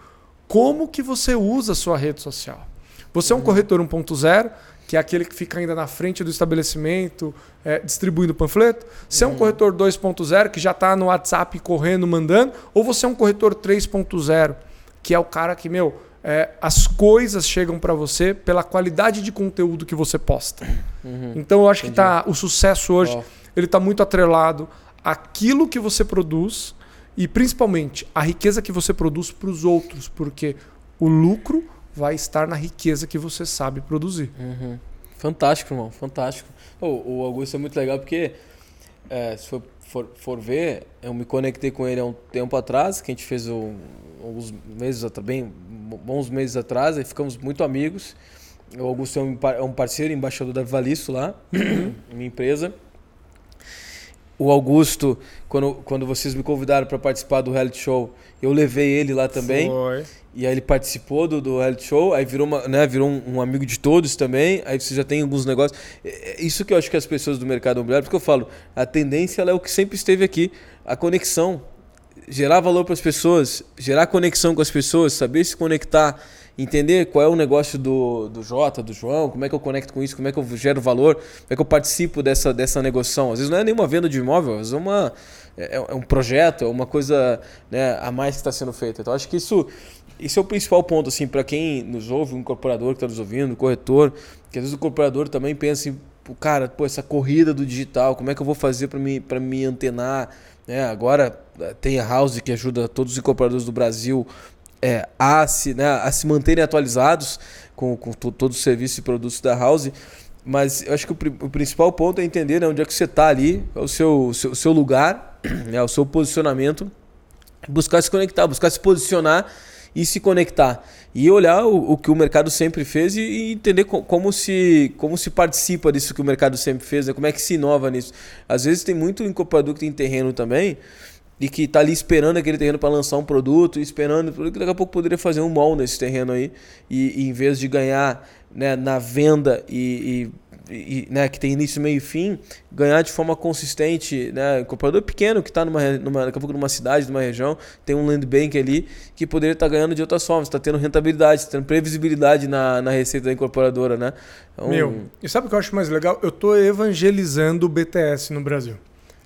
como que você usa a sua rede social? Você é um uhum. corretor 1.0 que é aquele que fica ainda na frente do estabelecimento, é, distribuindo panfleto. Você uhum. é um uhum. corretor 2.0 que já está no WhatsApp correndo, mandando, ou você é um corretor 3.0, que é o cara que, meu, é, as coisas chegam para você pela qualidade de conteúdo que você posta. Uhum. Então eu acho Entendi. que tá, o sucesso hoje oh. ele está muito atrelado àquilo que você produz e principalmente a riqueza que você produz para os outros, porque o lucro vai estar na riqueza que você sabe produzir. Uhum. Fantástico, irmão, fantástico. Oh, o Augusto é muito legal porque, é, se for, for, for, ver, eu me conectei com ele há um tempo atrás, que a gente fez um, alguns meses atrás, bem bons meses atrás, e ficamos muito amigos. O Augusto é um, é um parceiro, embaixador da Valisto lá, uhum. minha empresa. O Augusto, quando, quando vocês me convidaram para participar do reality show, eu levei ele lá também. Foi. E aí ele participou do, do reality show, aí virou, uma, né, virou um, um, amigo de todos também. Aí você já tem alguns negócios. É, é isso que eu acho que as pessoas do mercado imobiliário, porque eu falo, a tendência é o que sempre esteve aqui, a conexão. Gerar valor para as pessoas, gerar conexão com as pessoas, saber se conectar entender qual é o negócio do, do Jota, do João, como é que eu conecto com isso, como é que eu gero valor, como é que eu participo dessa, dessa negociação. Às vezes não é nenhuma venda de imóvel, às vezes é, uma, é, é um projeto, é uma coisa né, a mais que está sendo feita. Então acho que isso, isso é o principal ponto assim, para quem nos ouve, um incorporador que está nos ouvindo, um corretor, que às vezes o incorporador também pensa assim, cara, pô, essa corrida do digital, como é que eu vou fazer para me, me antenar? É, agora eh, tem a House que ajuda todos os incorporadores do Brasil é, a, se, né, a se manterem atualizados com, com todo o serviço e produtos da House. Mas eu acho que o, o principal ponto é entender né, onde é que você está ali, é o seu, seu, seu lugar, né, o seu posicionamento, buscar se conectar, buscar se posicionar e se conectar. E olhar o, o que o mercado sempre fez e, e, entender co, como, se, como se participa disso que o mercado sempre fez, né? como é que se inova nisso. Às vezes tem muito incorporador que tem terreno também, e que está ali esperando aquele terreno para lançar um produto, esperando, que daqui a pouco poderia fazer um mall nesse terreno aí, e, e em vez de ganhar né, na venda e, e, e, né, que tem início, meio e fim, ganhar de forma consistente, né, comprador pequeno que está numa, numa, daqui a pouco numa cidade, numa região, tem um land bank ali que poderia estar tá ganhando de outras formas, está tendo rentabilidade, está tendo previsibilidade na, na receita da incorporadora, né? Então, Meu, e sabe o que eu acho mais legal? Eu estou evangelizando o BTS no Brasil.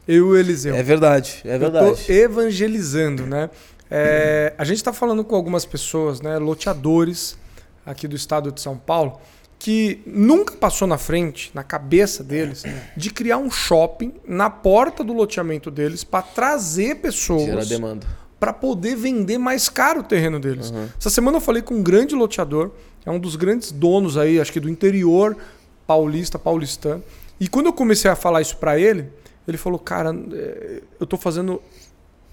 Eu e o Eliseu. É verdade, é verdade. Eu tô evangelizando, né? É, a gente está falando com algumas pessoas, né, loteadores aqui do estado de São Paulo, que nunca passou na frente, na cabeça deles, de criar um shopping na porta do loteamento deles para trazer pessoas para poder vender mais caro o terreno deles. Uhum. Essa semana eu falei com um grande loteador, é um dos grandes donos aí, acho que do interior paulista, paulistano. E quando eu comecei a falar isso para ele, ele falou, cara, é, eu estou fazendo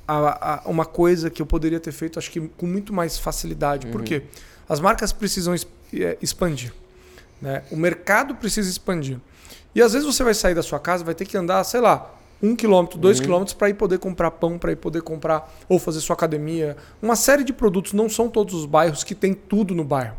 a, a, uma coisa que eu poderia ter feito, acho que com muito mais facilidade. Uhum. Por quê? As marcas precisam é, expandir. Né? O mercado precisa expandir. E às vezes você vai sair da sua casa, vai ter que andar, sei lá, um quilômetro, dois uhum. quilômetros para ir poder comprar pão, para ir poder comprar ou fazer sua academia. Uma série de produtos. Não são todos os bairros que tem tudo no bairro.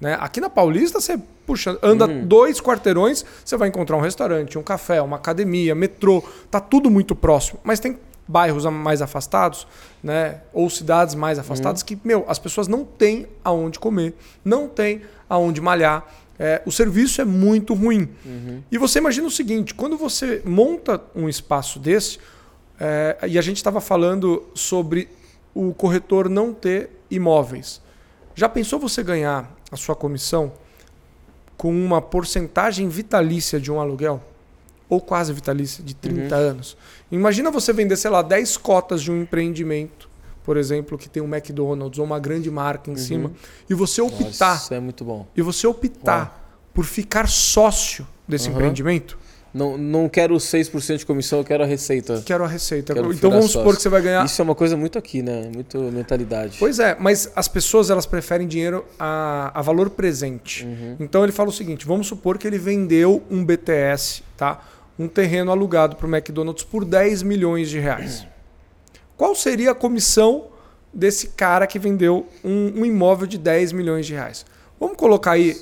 Né? Aqui na Paulista, você puxa, anda uhum. dois quarteirões, você vai encontrar um restaurante, um café, uma academia, metrô. Tá tudo muito próximo. Mas tem bairros mais afastados, né? Ou cidades mais afastadas uhum. que, meu, as pessoas não têm aonde comer, não têm aonde malhar. É, o serviço é muito ruim. Uhum. E você imagina o seguinte: quando você monta um espaço desse, é, e a gente estava falando sobre o corretor não ter imóveis. Já pensou você ganhar a sua comissão com uma porcentagem vitalícia de um aluguel? Ou quase vitalícia, de 30 uhum. anos. Imagina você vender, sei lá, 10 cotas de um empreendimento, por exemplo, que tem um McDonald's ou uma grande marca em uhum. cima, e você optar. Nossa, isso é muito bom. E você optar por ficar sócio desse uhum. empreendimento não, não quero 6% de comissão, eu quero a receita. Quero a receita. Quero então vamos supor que você vai ganhar. Isso é uma coisa muito aqui, né? Muito mentalidade. Pois é, mas as pessoas elas preferem dinheiro a, a valor presente. Uhum. Então ele fala o seguinte: vamos supor que ele vendeu um BTS, tá? Um terreno alugado para o McDonald's por 10 milhões de reais. Qual seria a comissão desse cara que vendeu um, um imóvel de 10 milhões de reais? Vamos colocar aí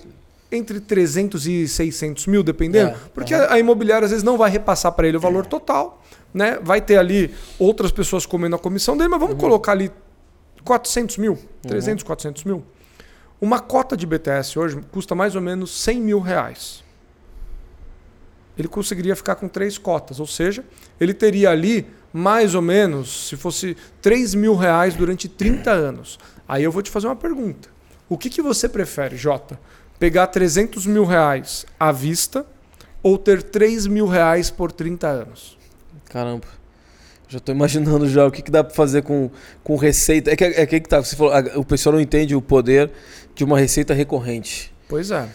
entre 300 e 600 mil, dependendo, é, porque uhum. a imobiliária às vezes não vai repassar para ele o valor total, né? Vai ter ali outras pessoas comendo a comissão dele, mas vamos uhum. colocar ali 400 mil, 300, uhum. 400 mil. Uma cota de BTS hoje custa mais ou menos 100 mil reais. Ele conseguiria ficar com três cotas, ou seja, ele teria ali mais ou menos, se fosse 3 mil reais durante 30 anos. Aí eu vou te fazer uma pergunta. O que, que você prefere, Jota? Pegar 300 mil reais à vista ou ter 3 mil reais por 30 anos? Caramba. Já estou imaginando já o que, que dá para fazer com, com receita. É que, é que tá, você falou, o pessoal não entende o poder de uma receita recorrente. Pois é.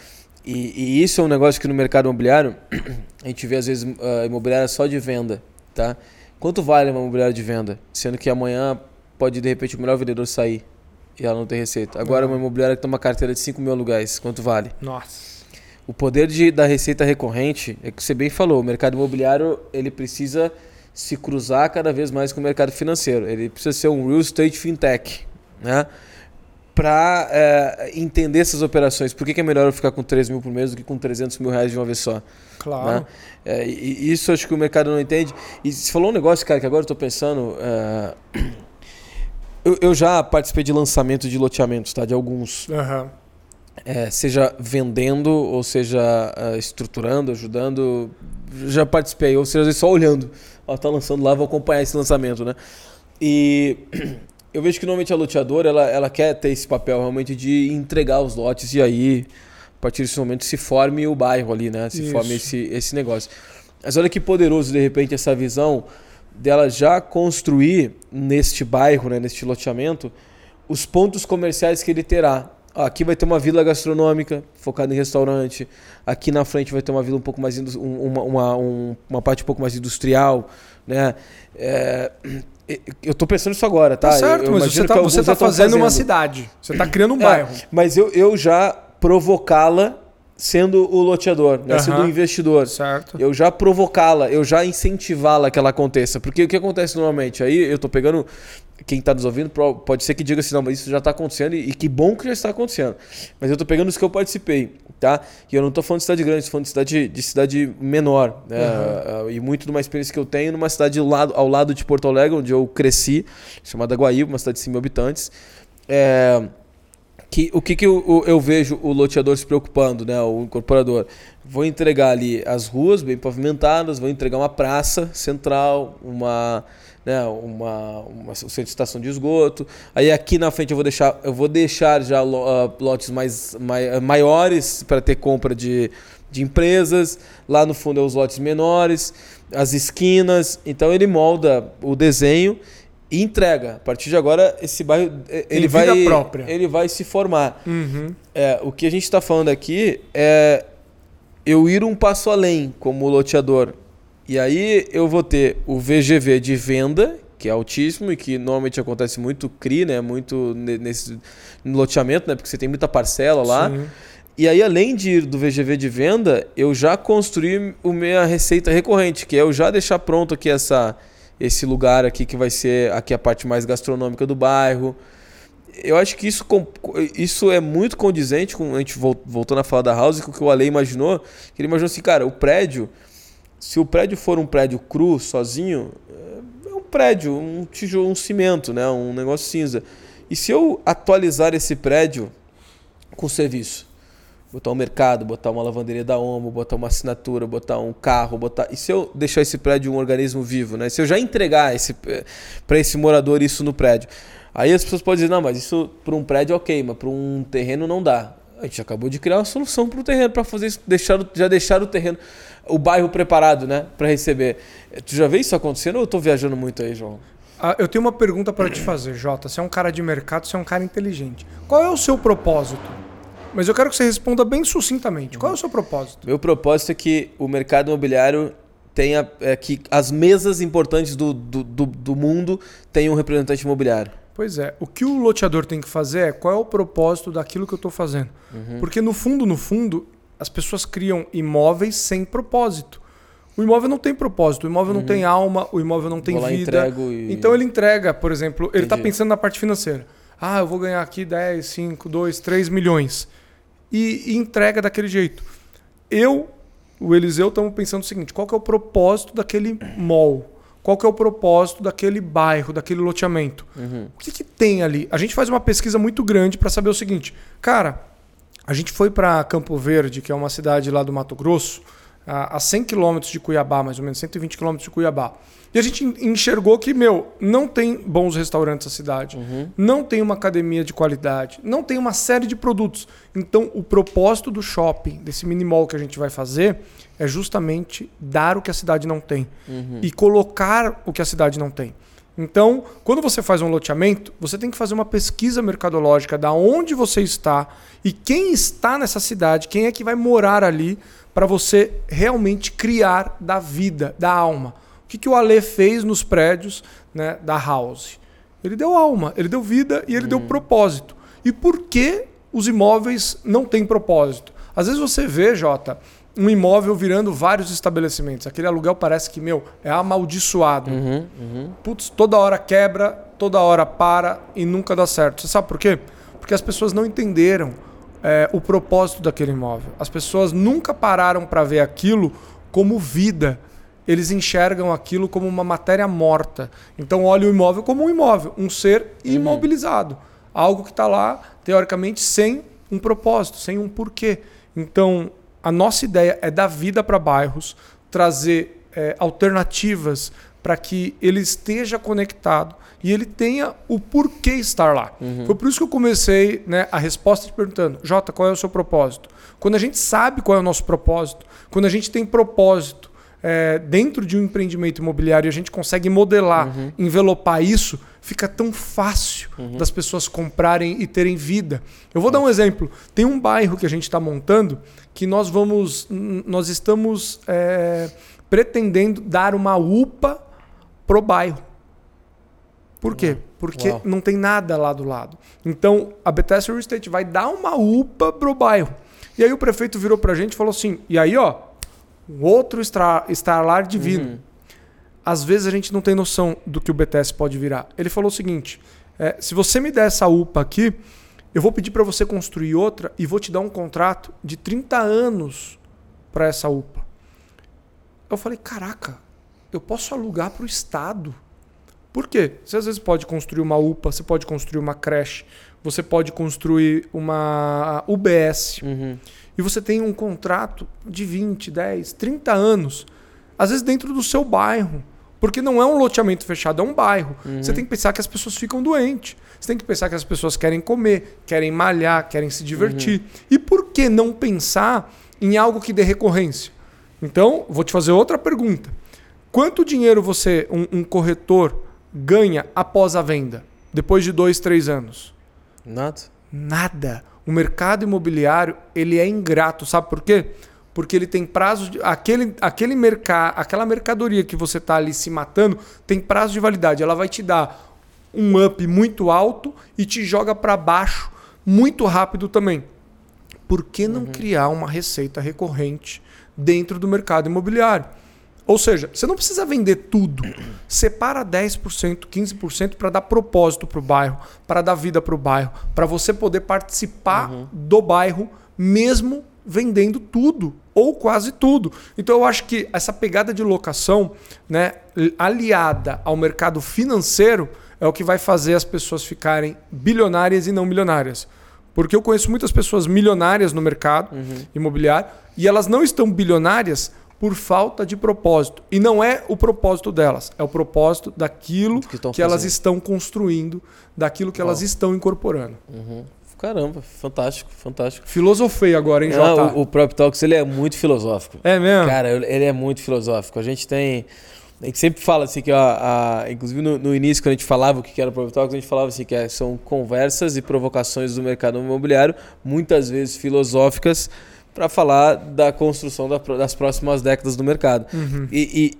E, e isso é um negócio que no mercado imobiliário, a gente vê às vezes uh, imobiliária só de venda. Tá? Quanto vale uma imobiliária de venda? Sendo que amanhã pode de repente o melhor vendedor sair e ela não tem receita. Agora, uma imobiliária que tem uma carteira de 5 mil aluguéis, quanto vale? Nossa. O poder de, da receita recorrente, é que você bem falou, o mercado imobiliário ele precisa se cruzar cada vez mais com o mercado financeiro. Ele precisa ser um real estate fintech, né? Para é, entender essas operações. Por que, que, é melhor eu ficar com 3 mil por mês do que com 300 mil reais de uma vez só? Claro. Né? É, e, isso acho que o mercado não entende. E você falou um negócio, cara, que agora eu estou pensando. É eu, eu já participei de lançamento de loteamentos, tá? De alguns. Uhum. É, seja vendendo, ou seja uh, estruturando, ajudando. Já participei, ou seja, só olhando. Ó, tá lançando lá, vou acompanhar esse lançamento, né? E eu vejo que normalmente a loteadora ela, ela quer ter esse papel realmente de entregar os lotes e aí, a partir desse momento, se forme o bairro ali, né? Se Isso. forme esse, esse negócio. Mas olha que poderoso, de repente, essa visão dela já construir neste bairro, né, neste loteamento, os pontos comerciais que ele terá. Aqui vai ter uma vila gastronômica focada em restaurante. Aqui na frente vai ter uma vila um pouco mais uma, uma, um, uma parte um pouco mais industrial, né? É, eu estou pensando isso agora, tá? tá certo, eu, eu mas você está você tá fazendo, fazendo, uma cidade. Você está criando um é, bairro. Mas eu, eu já provocá-la sendo o loteador, né? Uhum. sendo o investidor. Certo. Eu já provocá-la, eu já incentivá-la que ela aconteça. Porque o que acontece normalmente? Aí eu tô pegando. Quem está nos ouvindo pode ser que diga assim, não, mas isso já está acontecendo e, e, que bom que já está acontecendo. Mas eu tô pegando os que eu participei, tá? E eu não tô falando de cidade grande, tô falando de cidade, de cidade menor. Né? Uhum. E muito de uma experiência que eu tenho numa cidade ao lado, ao lado de Porto Alegre, onde eu cresci, chamada Guaíba, uma cidade de 100 mil habitantes. É que, o que, que eu, eu, vejo o loteador se preocupando, né, o incorporador? Vou entregar ali as ruas bem pavimentadas, vou entregar uma praça central, uma, né, uma, uma centro de estação de esgoto. Aí aqui na frente eu vou deixar, eu vou deixar já uh, lotes mais, mai, maiores para ter compra de, de empresas. Lá no fundo é os lotes menores, as esquinas. Então ele molda o desenho e entrega. A partir de agora, esse bairro eh, ele vai, própria. ele vai se formar. Uhum. É, o que a gente está falando aqui é eu ir um passo além como loteador. E aí eu vou ter o VGV de venda, que é altíssimo e que normalmente acontece muito CRI, né? Muito nesse loteamento, né? Porque você tem muita parcela lá. Sim. E aí, além de ir do VGV de venda, eu já construí a minha receita recorrente, que é eu já deixar pronto aqui essa esse lugar aqui que vai ser aqui a parte mais gastronômica do bairro. Eu acho que isso, isso é muito condizente com a gente voltando a falar da House, com o que o Ale imaginou. Ele imaginou assim, cara, o prédio, se o prédio for um prédio cru, sozinho, é um prédio, um tijolo, um cimento, né? Um negócio cinza. E se eu atualizar esse prédio com serviço? Botar um mercado, botar uma lavanderia da Omo, botar uma assinatura, botar um carro, botar. E se eu deixar esse prédio um organismo vivo, né? Se eu já entregar esse para esse morador isso no prédio, aí as pessoas podem dizer não, mas isso para um prédio ok, mas para um terreno não dá. A gente acabou de criar uma solução para o terreno para fazer isso, deixar, já deixar o terreno, o bairro preparado, né, para receber. Tu já vê isso acontecendo ou eu estou viajando muito aí, João? Ah, eu tenho uma pergunta para te fazer, Jota. Você é um cara de mercado, você é um cara inteligente. Qual é o seu propósito? Mas eu quero que você responda bem sucintamente. Qual é o seu propósito? Meu propósito é que o mercado imobiliário tenha é, que as mesas importantes do, do, do, do mundo tenham um representante imobiliário. Pois é. O que o loteador tem que fazer é qual é o propósito daquilo que eu estou fazendo. Uhum. Porque no fundo, no fundo, as pessoas criam imóveis sem propósito. O imóvel não tem propósito, o imóvel uhum. não tem alma, o imóvel não tem vida. E... Então ele entrega, por exemplo, ele está pensando na parte financeira. Ah, eu vou ganhar aqui 10, 5, 2, 3 milhões e, e entrega daquele jeito. Eu, o Eliseu, estamos pensando o seguinte: qual que é o propósito daquele mall? Qual que é o propósito daquele bairro, daquele loteamento? Uhum. O que, que tem ali? A gente faz uma pesquisa muito grande para saber o seguinte. Cara, a gente foi para Campo Verde, que é uma cidade lá do Mato Grosso, a 100 quilômetros de Cuiabá, mais ou menos, 120 quilômetros de Cuiabá. E a gente enxergou que, meu, não tem bons restaurantes na cidade, uhum. não tem uma academia de qualidade, não tem uma série de produtos. Então, o propósito do shopping, desse mini mall que a gente vai fazer, é justamente dar o que a cidade não tem uhum. e colocar o que a cidade não tem. Então, quando você faz um loteamento, você tem que fazer uma pesquisa mercadológica da onde você está e quem está nessa cidade, quem é que vai morar ali para você realmente criar da vida, da alma. O que, que o Ale fez nos prédios né, da House? Ele deu alma, ele deu vida e ele hum. deu propósito. E por que os imóveis não têm propósito? Às vezes você vê, Jota, um imóvel virando vários estabelecimentos. Aquele aluguel parece que, meu, é amaldiçoado. Uhum, uhum. Putz, toda hora quebra, toda hora para e nunca dá certo. Você sabe por quê? Porque as pessoas não entenderam é, o propósito daquele imóvel. As pessoas nunca pararam para ver aquilo como vida. Eles enxergam aquilo como uma matéria morta. Então olham o imóvel como um imóvel, um ser uhum. imobilizado. Algo que está lá, teoricamente, sem um propósito, sem um porquê. Então, a nossa ideia é dar vida para bairros, trazer é, alternativas para que ele esteja conectado e ele tenha o porquê estar lá. Uhum. Foi por isso que eu comecei né, a resposta te perguntando, Jota, qual é o seu propósito? Quando a gente sabe qual é o nosso propósito, quando a gente tem propósito é, dentro de um empreendimento imobiliário e a gente consegue modelar, uhum. envelopar isso, fica tão fácil uhum. das pessoas comprarem e terem vida. Eu vou dar um exemplo. Tem um bairro que a gente está montando que nós vamos, nós estamos é, pretendendo dar uma UPA pro bairro. Por quê? Porque Uau. não tem nada lá do lado. Então, a Bethesda Real Estate vai dar uma UPA pro bairro. E aí o prefeito virou pra gente e falou assim: e aí, ó, outro estalar divino. Uhum. Às vezes a gente não tem noção do que o BTS pode virar. Ele falou o seguinte: é, se você me der essa UPA aqui, eu vou pedir para você construir outra e vou te dar um contrato de 30 anos para essa UPA. Eu falei: caraca, eu posso alugar para o Estado. Por quê? Você às vezes pode construir uma UPA, você pode construir uma creche, você pode construir uma UBS. Uhum. E você tem um contrato de 20, 10, 30 anos, às vezes dentro do seu bairro. Porque não é um loteamento fechado, é um bairro. Uhum. Você tem que pensar que as pessoas ficam doentes. Você tem que pensar que as pessoas querem comer, querem malhar, querem se divertir. Uhum. E por que não pensar em algo que dê recorrência? Então, vou te fazer outra pergunta. Quanto dinheiro você, um, um corretor, ganha após a venda? Depois de dois, três anos? Nada. Nada. O mercado imobiliário ele é ingrato, sabe por quê? Porque ele tem prazo de, aquele aquele mercado, aquela mercadoria que você está ali se matando tem prazo de validade. Ela vai te dar um up muito alto e te joga para baixo muito rápido também. Por que não uhum. criar uma receita recorrente dentro do mercado imobiliário? Ou seja, você não precisa vender tudo. Separa 10%, 15% para dar propósito para o bairro, para dar vida para o bairro, para você poder participar uhum. do bairro mesmo vendendo tudo. ou quase tudo. Então eu acho que essa pegada de locação, né, aliada ao mercado financeiro, é o que vai fazer as pessoas ficarem bilionárias e não milionárias. Porque eu conheço muitas pessoas milionárias no mercado uhum. imobiliário e elas não estão bilionárias por falta de propósito. E não é o propósito delas, é o propósito daquilo que, que elas estão construindo, daquilo que elas estão incorporando. Uhum. Caramba, fantástico, fantástico. Filosofei agora, hein, Jota? o, o Prop Talks ele é muito filosófico. É mesmo? Cara, ele é muito filosófico. A gente tem. A gente sempre fala assim que, a, a inclusive no, no, início, quando a gente falava o que era o Prop Talks, a gente falava assim que é, são conversas e provocações do mercado imobiliário, muitas vezes filosóficas, para falar da construção da, das próximas décadas do mercado. Uhum. E,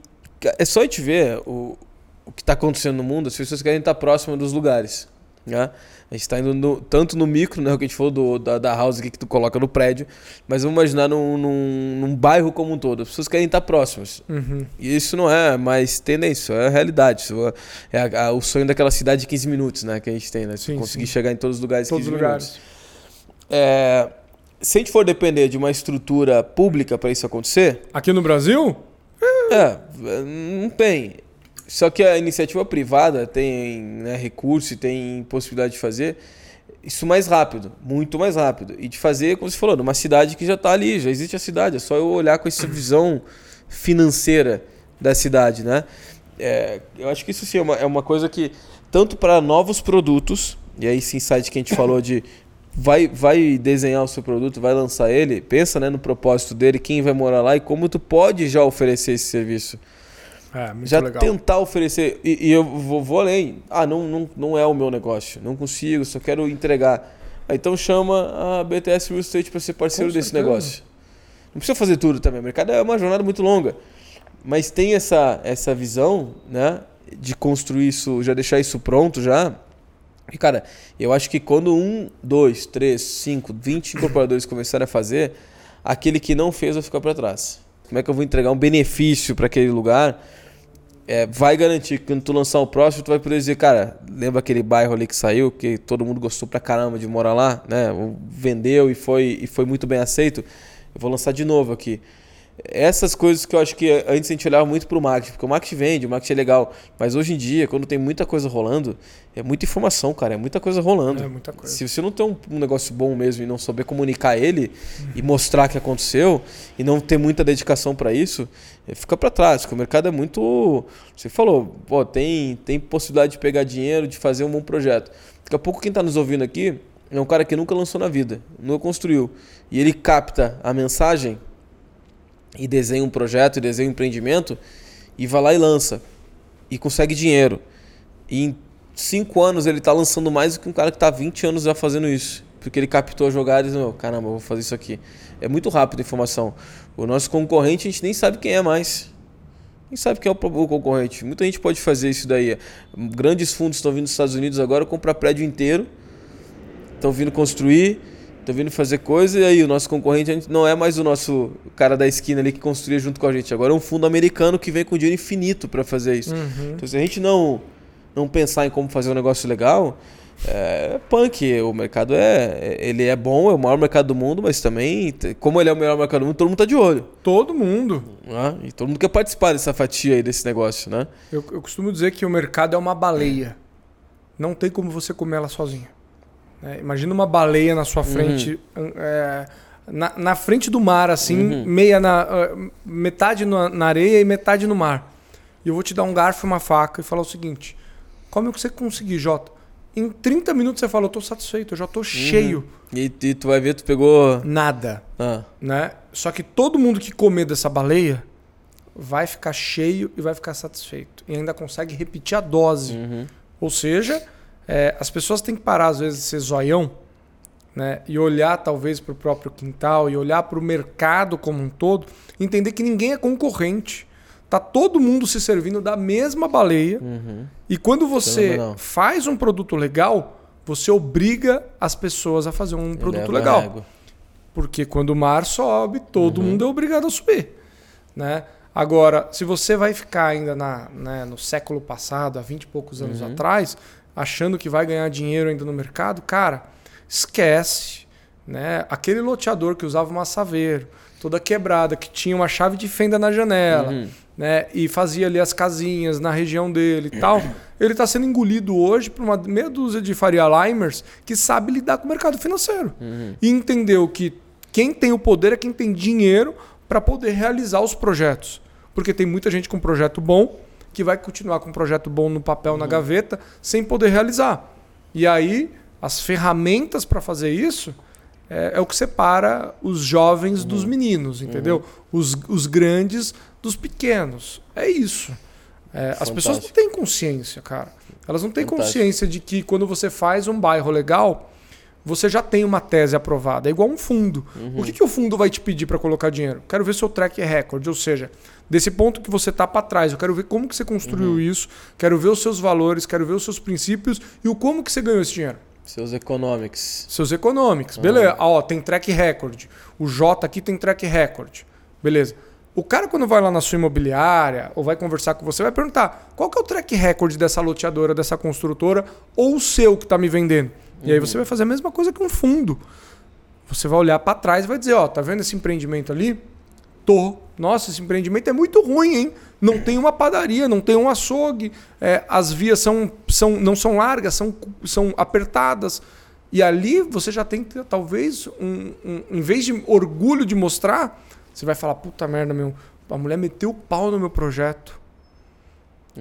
e, é só a gente ver o, o que está acontecendo no mundo, as pessoas querem estar próximas dos lugares. Né? A gente está indo no, tanto no micro, né, o que a gente falou do, da, da house que tu coloca no prédio, mas vamos imaginar num, num, num bairro como um todo. As pessoas querem estar próximas. Uhum. E isso não é mais tendência, é a realidade. Isso é a, a, o sonho daquela cidade de 15 minutos né, que a gente tem, né? Sim, conseguir sim. chegar em todos os lugares em todos 15 lugares. minutos. É, se a gente for depender de uma estrutura pública para isso acontecer. Aqui no Brasil? É, não tem. Só que a iniciativa privada tem né, recurso e tem possibilidade de fazer isso mais rápido, muito mais rápido. E de fazer, como você falou, numa cidade que já está ali, já existe a cidade. É só eu olhar com essa visão financeira da cidade, né? É, eu acho que isso sim é uma, é uma coisa que, tanto para novos produtos, e aí esse insight que a gente falou de vai, vai desenhar o seu produto, vai lançar ele, pensa né, no propósito dele, quem vai morar lá e como tu pode já oferecer esse serviço. É, já legal. tentar oferecer. E, e eu vou, vou, além. Ah, não, não, não é o meu negócio. Não consigo, só quero entregar. Ah, então chama a BTS Real Estate para ser parceiro desse negócio. Não precisa fazer tudo também. O mercado é uma jornada muito longa. Mas tem essa, essa visão, né? De construir isso, já deixar isso pronto já. E, cara, eu acho que quando um, dois, três, cinco, vinte incorporadores começarem a fazer, aquele que não fez vai ficar para trás. Como é que eu vou entregar um benefício para aquele lugar? é, vai garantir que quando tu lançar o próximo, tu vai poder dizer, cara, lembra aquele bairro ali que saiu, que todo mundo gostou pra caramba de morar lá, né? Vendeu e foi, e foi muito bem aceito. Eu vou lançar de novo aqui essas coisas que eu acho que antes a gente olhava muito para o marketing, porque o marketing vende, o marketing é legal, mas hoje em dia, quando tem muita coisa rolando, é muita informação, cara, é muita coisa rolando. É muita coisa. Se você não tem um, um negócio bom mesmo e não souber comunicar ele uhum. e mostrar que aconteceu e não ter muita dedicação para isso, é, fica para trás, porque o mercado é muito, você falou, pô, tem tem possibilidade de pegar dinheiro, de fazer um bom projeto. Daqui a pouco quem está nos ouvindo aqui é um cara que nunca lançou na vida, nunca construiu, e ele capta a mensagem e desenha um projeto, e desenha um empreendimento e vai lá e lança. E consegue dinheiro. E em cinco anos ele está lançando mais do que um cara que está 20 anos já fazendo isso. Porque ele captou a jogada e disse, caramba, vou fazer isso aqui. É muito rápido a informação. O nosso concorrente a gente nem sabe quem é mais. Nem sabe quem é o concorrente. Muita gente pode fazer isso daí. Grandes fundos estão vindo dos Estados Unidos agora comprar prédio inteiro. Estão vindo construir Tô vindo fazer coisa e aí o nosso concorrente não é mais o nosso cara da esquina ali que construía junto com a gente. Agora é um fundo americano que vem com dinheiro infinito para fazer isso. Uhum. Então se a gente não, não pensar em como fazer um negócio legal, é punk. O mercado é, ele é bom, é o maior mercado do mundo, mas também, como ele é o melhor mercado do mundo, todo mundo tá de olho. Todo mundo. Né? E todo mundo quer participar dessa fatia aí desse negócio, né? Eu, eu costumo dizer que o mercado é uma baleia. Não tem como você comer ela sozinho. É, imagina uma baleia na sua frente, uhum. é, na, na, frente do mar, assim, uhum. meia na, uh, metade na, na, areia e metade no mar. E eu vou te dar um garfo e uma faca e falar o seguinte: come o que você conseguir, Jota. Em 30 minutos você fala, eu tô satisfeito, eu já tô uhum. cheio. E, e, tu vai ver, tu pegou. Nada. Ah. Né? Só que todo mundo que comer dessa baleia vai ficar cheio e vai ficar satisfeito. E ainda consegue repetir a dose. Uhum. Ou seja, é, as pessoas têm que parar, às vezes, de ser zoião né? e olhar, talvez, para o próprio quintal e olhar para o mercado como um todo, entender que ninguém é concorrente. Tá todo mundo se servindo da mesma baleia. Uhum. E quando você faz um produto legal, você obriga as pessoas a fazer um produto legal. Porque quando o mar sobe, todo uhum. mundo é obrigado a subir. Né? Agora, se você vai ficar ainda na, né, no século passado, há 20 e poucos anos uhum. atrás, achando que vai ganhar dinheiro ainda no mercado, cara, esquece. Né? Aquele loteador que usava uma saveiro, toda quebrada, que tinha uma chave de fenda na janela, Uhum. né? E fazia ali as casinhas na região dele e tal. Ele está sendo engolido hoje por uma meia dúzia de Faria Limers que sabe lidar com o mercado financeiro. E entendeu que quem tem o poder é quem tem dinheiro para poder realizar os projetos. Porque tem muita gente com projeto bom que vai continuar com um projeto bom no papel, na gaveta, sem poder realizar. E aí, as ferramentas para fazer isso é, é o que separa os jovens dos meninos, entendeu? Os, os grandes dos pequenos. É isso. É, as pessoas não têm consciência, cara. Elas não têm Fantástico. consciência de que quando você faz um bairro legal, você já tem uma tese aprovada. É igual um fundo. O que, que o fundo vai te pedir para colocar dinheiro? Quero ver seu track record, ou seja, desse ponto que você tá para trás, eu quero ver como que você construiu isso, quero ver os seus valores, quero ver os seus princípios e o como que você ganhou esse dinheiro. Seus economics. Seus econômicos. Beleza. Ah, Ó, tem track record. O J aqui tem track record. Beleza. O cara, quando vai lá na sua imobiliária ou vai conversar com você, vai perguntar qual que é o track record dessa loteadora, dessa construtora ou o seu que está me vendendo. E aí você vai fazer a mesma coisa que um fundo. Você vai olhar para trás e vai dizer, ó, tá vendo esse empreendimento ali? Tô. Nossa, esse empreendimento é muito ruim, hein? Não tem uma padaria, não tem um açougue, é, as vias são, são, não são largas, são, são apertadas. E ali você já tem que ter, talvez, um, um- em vez de orgulho de mostrar, você vai falar, puta merda, meu, a mulher meteu o pau no meu projeto.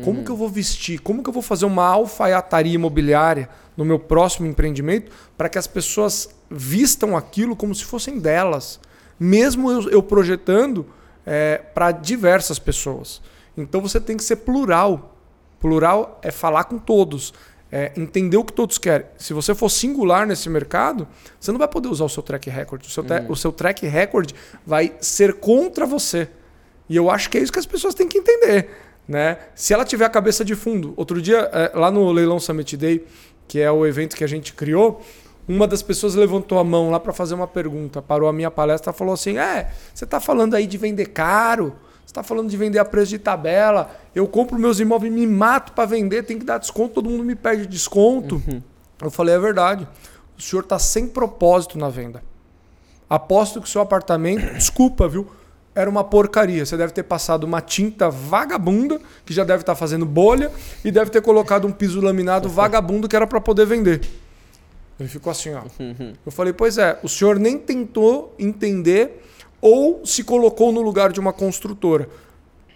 Como que eu vou vestir? Como que eu vou fazer uma alfaiataria imobiliária no meu próximo empreendimento para que as pessoas vistam aquilo como se fossem delas? Mesmo eu, eu projetando para diversas pessoas. Então você tem que ser plural. Plural é falar com todos. É entender o que todos querem. Se você for singular nesse mercado, você não vai poder usar o seu track record. O seu, tra- o seu track record vai ser contra você. E eu acho que é isso que as pessoas têm que entender. Né? Se ela tiver a cabeça de fundo. Outro dia, eh, lá no Leilão Summit Day, que é o evento que a gente criou, uma das pessoas levantou a mão lá para fazer uma pergunta, parou a minha palestra e falou assim: É, você está falando aí de vender caro? Você está falando de vender a preço de tabela? Eu compro meus imóveis e me mato para vender, tem que dar desconto, todo mundo me pede desconto. Eu falei: É verdade. O senhor está sem propósito na venda. Aposto que o seu apartamento, desculpa, viu? Era uma porcaria. Você deve ter passado uma tinta vagabunda, que já deve estar fazendo bolha, e deve ter colocado um piso laminado vagabundo que era para poder vender. Ele ficou assim, ó. Eu falei, pois é, o senhor nem tentou entender ou se colocou no lugar de uma construtora.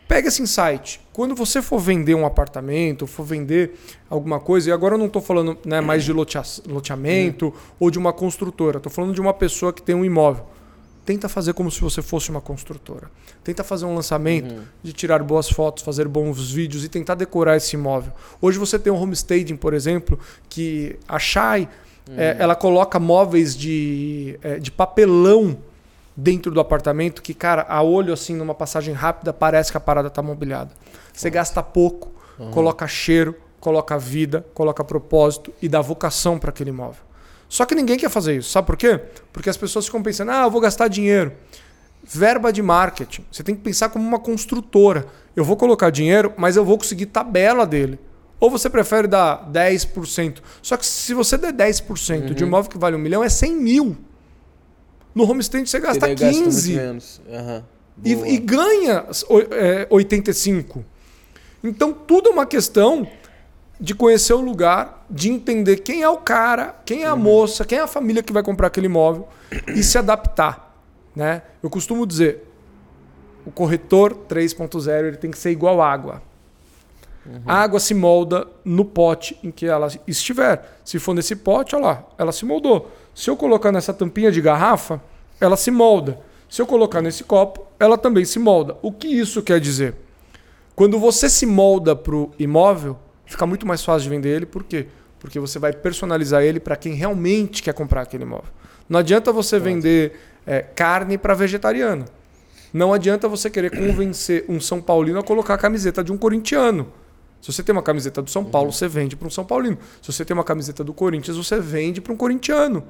Pega esse insight. Quando você for vender um apartamento, for vender alguma coisa, e agora eu não estou falando né, mais de lotea- loteamento ou de uma construtora, estou falando de uma pessoa que tem um imóvel. Tenta fazer como se você fosse uma construtora. Tenta fazer um lançamento de tirar boas fotos, fazer bons vídeos e tentar decorar esse imóvel. Hoje você tem um homestaging, por exemplo, que a Shai é, ela coloca móveis de, é, de papelão dentro do apartamento que, cara, a olho assim, numa passagem rápida, parece que a parada tá mobiliada. Você gasta pouco, coloca cheiro, coloca vida, coloca propósito e dá vocação para aquele imóvel. Só que ninguém quer fazer isso. Sabe por quê? Porque as pessoas ficam pensando, ah, eu vou gastar dinheiro. Verba de marketing. Você tem que pensar como uma construtora. Eu vou colocar dinheiro, mas eu vou conseguir tabela dele. Ou você prefere dar 10%. Só que se você der 10% de um imóvel que vale um milhão, é 100 mil. No homestay você gasta muito 15 menos. Aham. e, e ganha o- é, 85. Então tudo é uma questão de conhecer o lugar, de entender quem é o cara, quem é a moça, quem é a família que vai comprar aquele imóvel e se adaptar. Né? Eu costumo dizer, o corretor 3.0 ele tem que ser igual água. A água se molda no pote em que ela estiver. Se for nesse pote, olha lá, ela se moldou. Se eu colocar nessa tampinha de garrafa, ela se molda. Se eu colocar nesse copo, ela também se molda. O que isso quer dizer? Quando você se molda para o imóvel, fica muito mais fácil de vender ele. Por quê? Porque você vai personalizar ele para quem realmente quer comprar aquele imóvel. Não adianta você vender é, carne para vegetariano. Não adianta você querer convencer um São Paulino a colocar a camiseta de um corintiano. Se você tem uma camiseta do São Paulo, você vende para um São Paulino. Se você tem uma camiseta do Corinthians, você vende para um corintiano.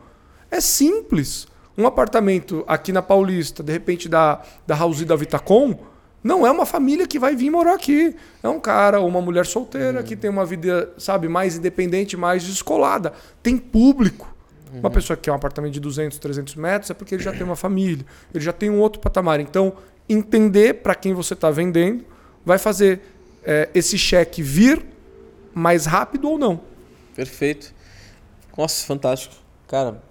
É simples. Um apartamento aqui na Paulista, de repente da, da House da Vitacom, não é uma família que vai vir morar aqui. É um cara ou uma mulher solteira que tem uma vida, sabe, mais independente, mais descolada. Tem público. Uhum. Uma pessoa que quer um apartamento de 200, 300 metros é porque ele já tem uma família, ele já tem um outro patamar. Então, entender para quem você está vendendo vai fazer é, esse cheque vir mais rápido ou não. Perfeito. Nossa, fantástico. Cara,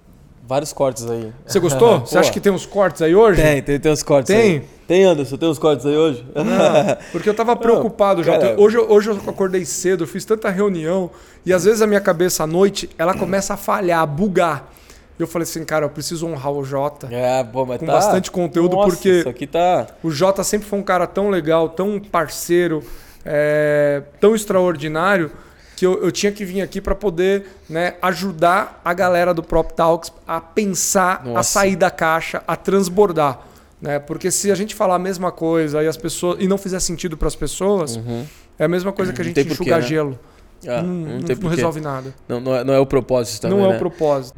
vários cortes aí. Você gostou? Você acha que tem uns cortes aí hoje? Tem, tem, tem uns cortes tem? aí. Tem, Anderson? Tem uns cortes aí hoje? Não, porque eu tava preocupado já. Cara... Hoje, hoje eu acordei cedo, eu fiz tanta reunião e às vezes a minha cabeça à noite ela começa a falhar, a bugar. Eu falei assim, cara, eu preciso honrar o Jota. É, pô, mas com tá... bastante conteúdo, Nossa, porque isso aqui tá... o Jota sempre foi um cara tão legal, tão parceiro, é, tão extraordinário, que eu, eu tinha que vir aqui para poder né, ajudar a galera do Prop Talks a pensar, Nossa. a sair da caixa, a transbordar. Né? Porque se a gente falar a mesma coisa e as pessoas e não fizer sentido para as pessoas, uhum. é a mesma coisa que a gente enxugar né? gelo. Ah, não, não, não, resolve nada. Não, não, é, não é o propósito também. Não é né? o propósito.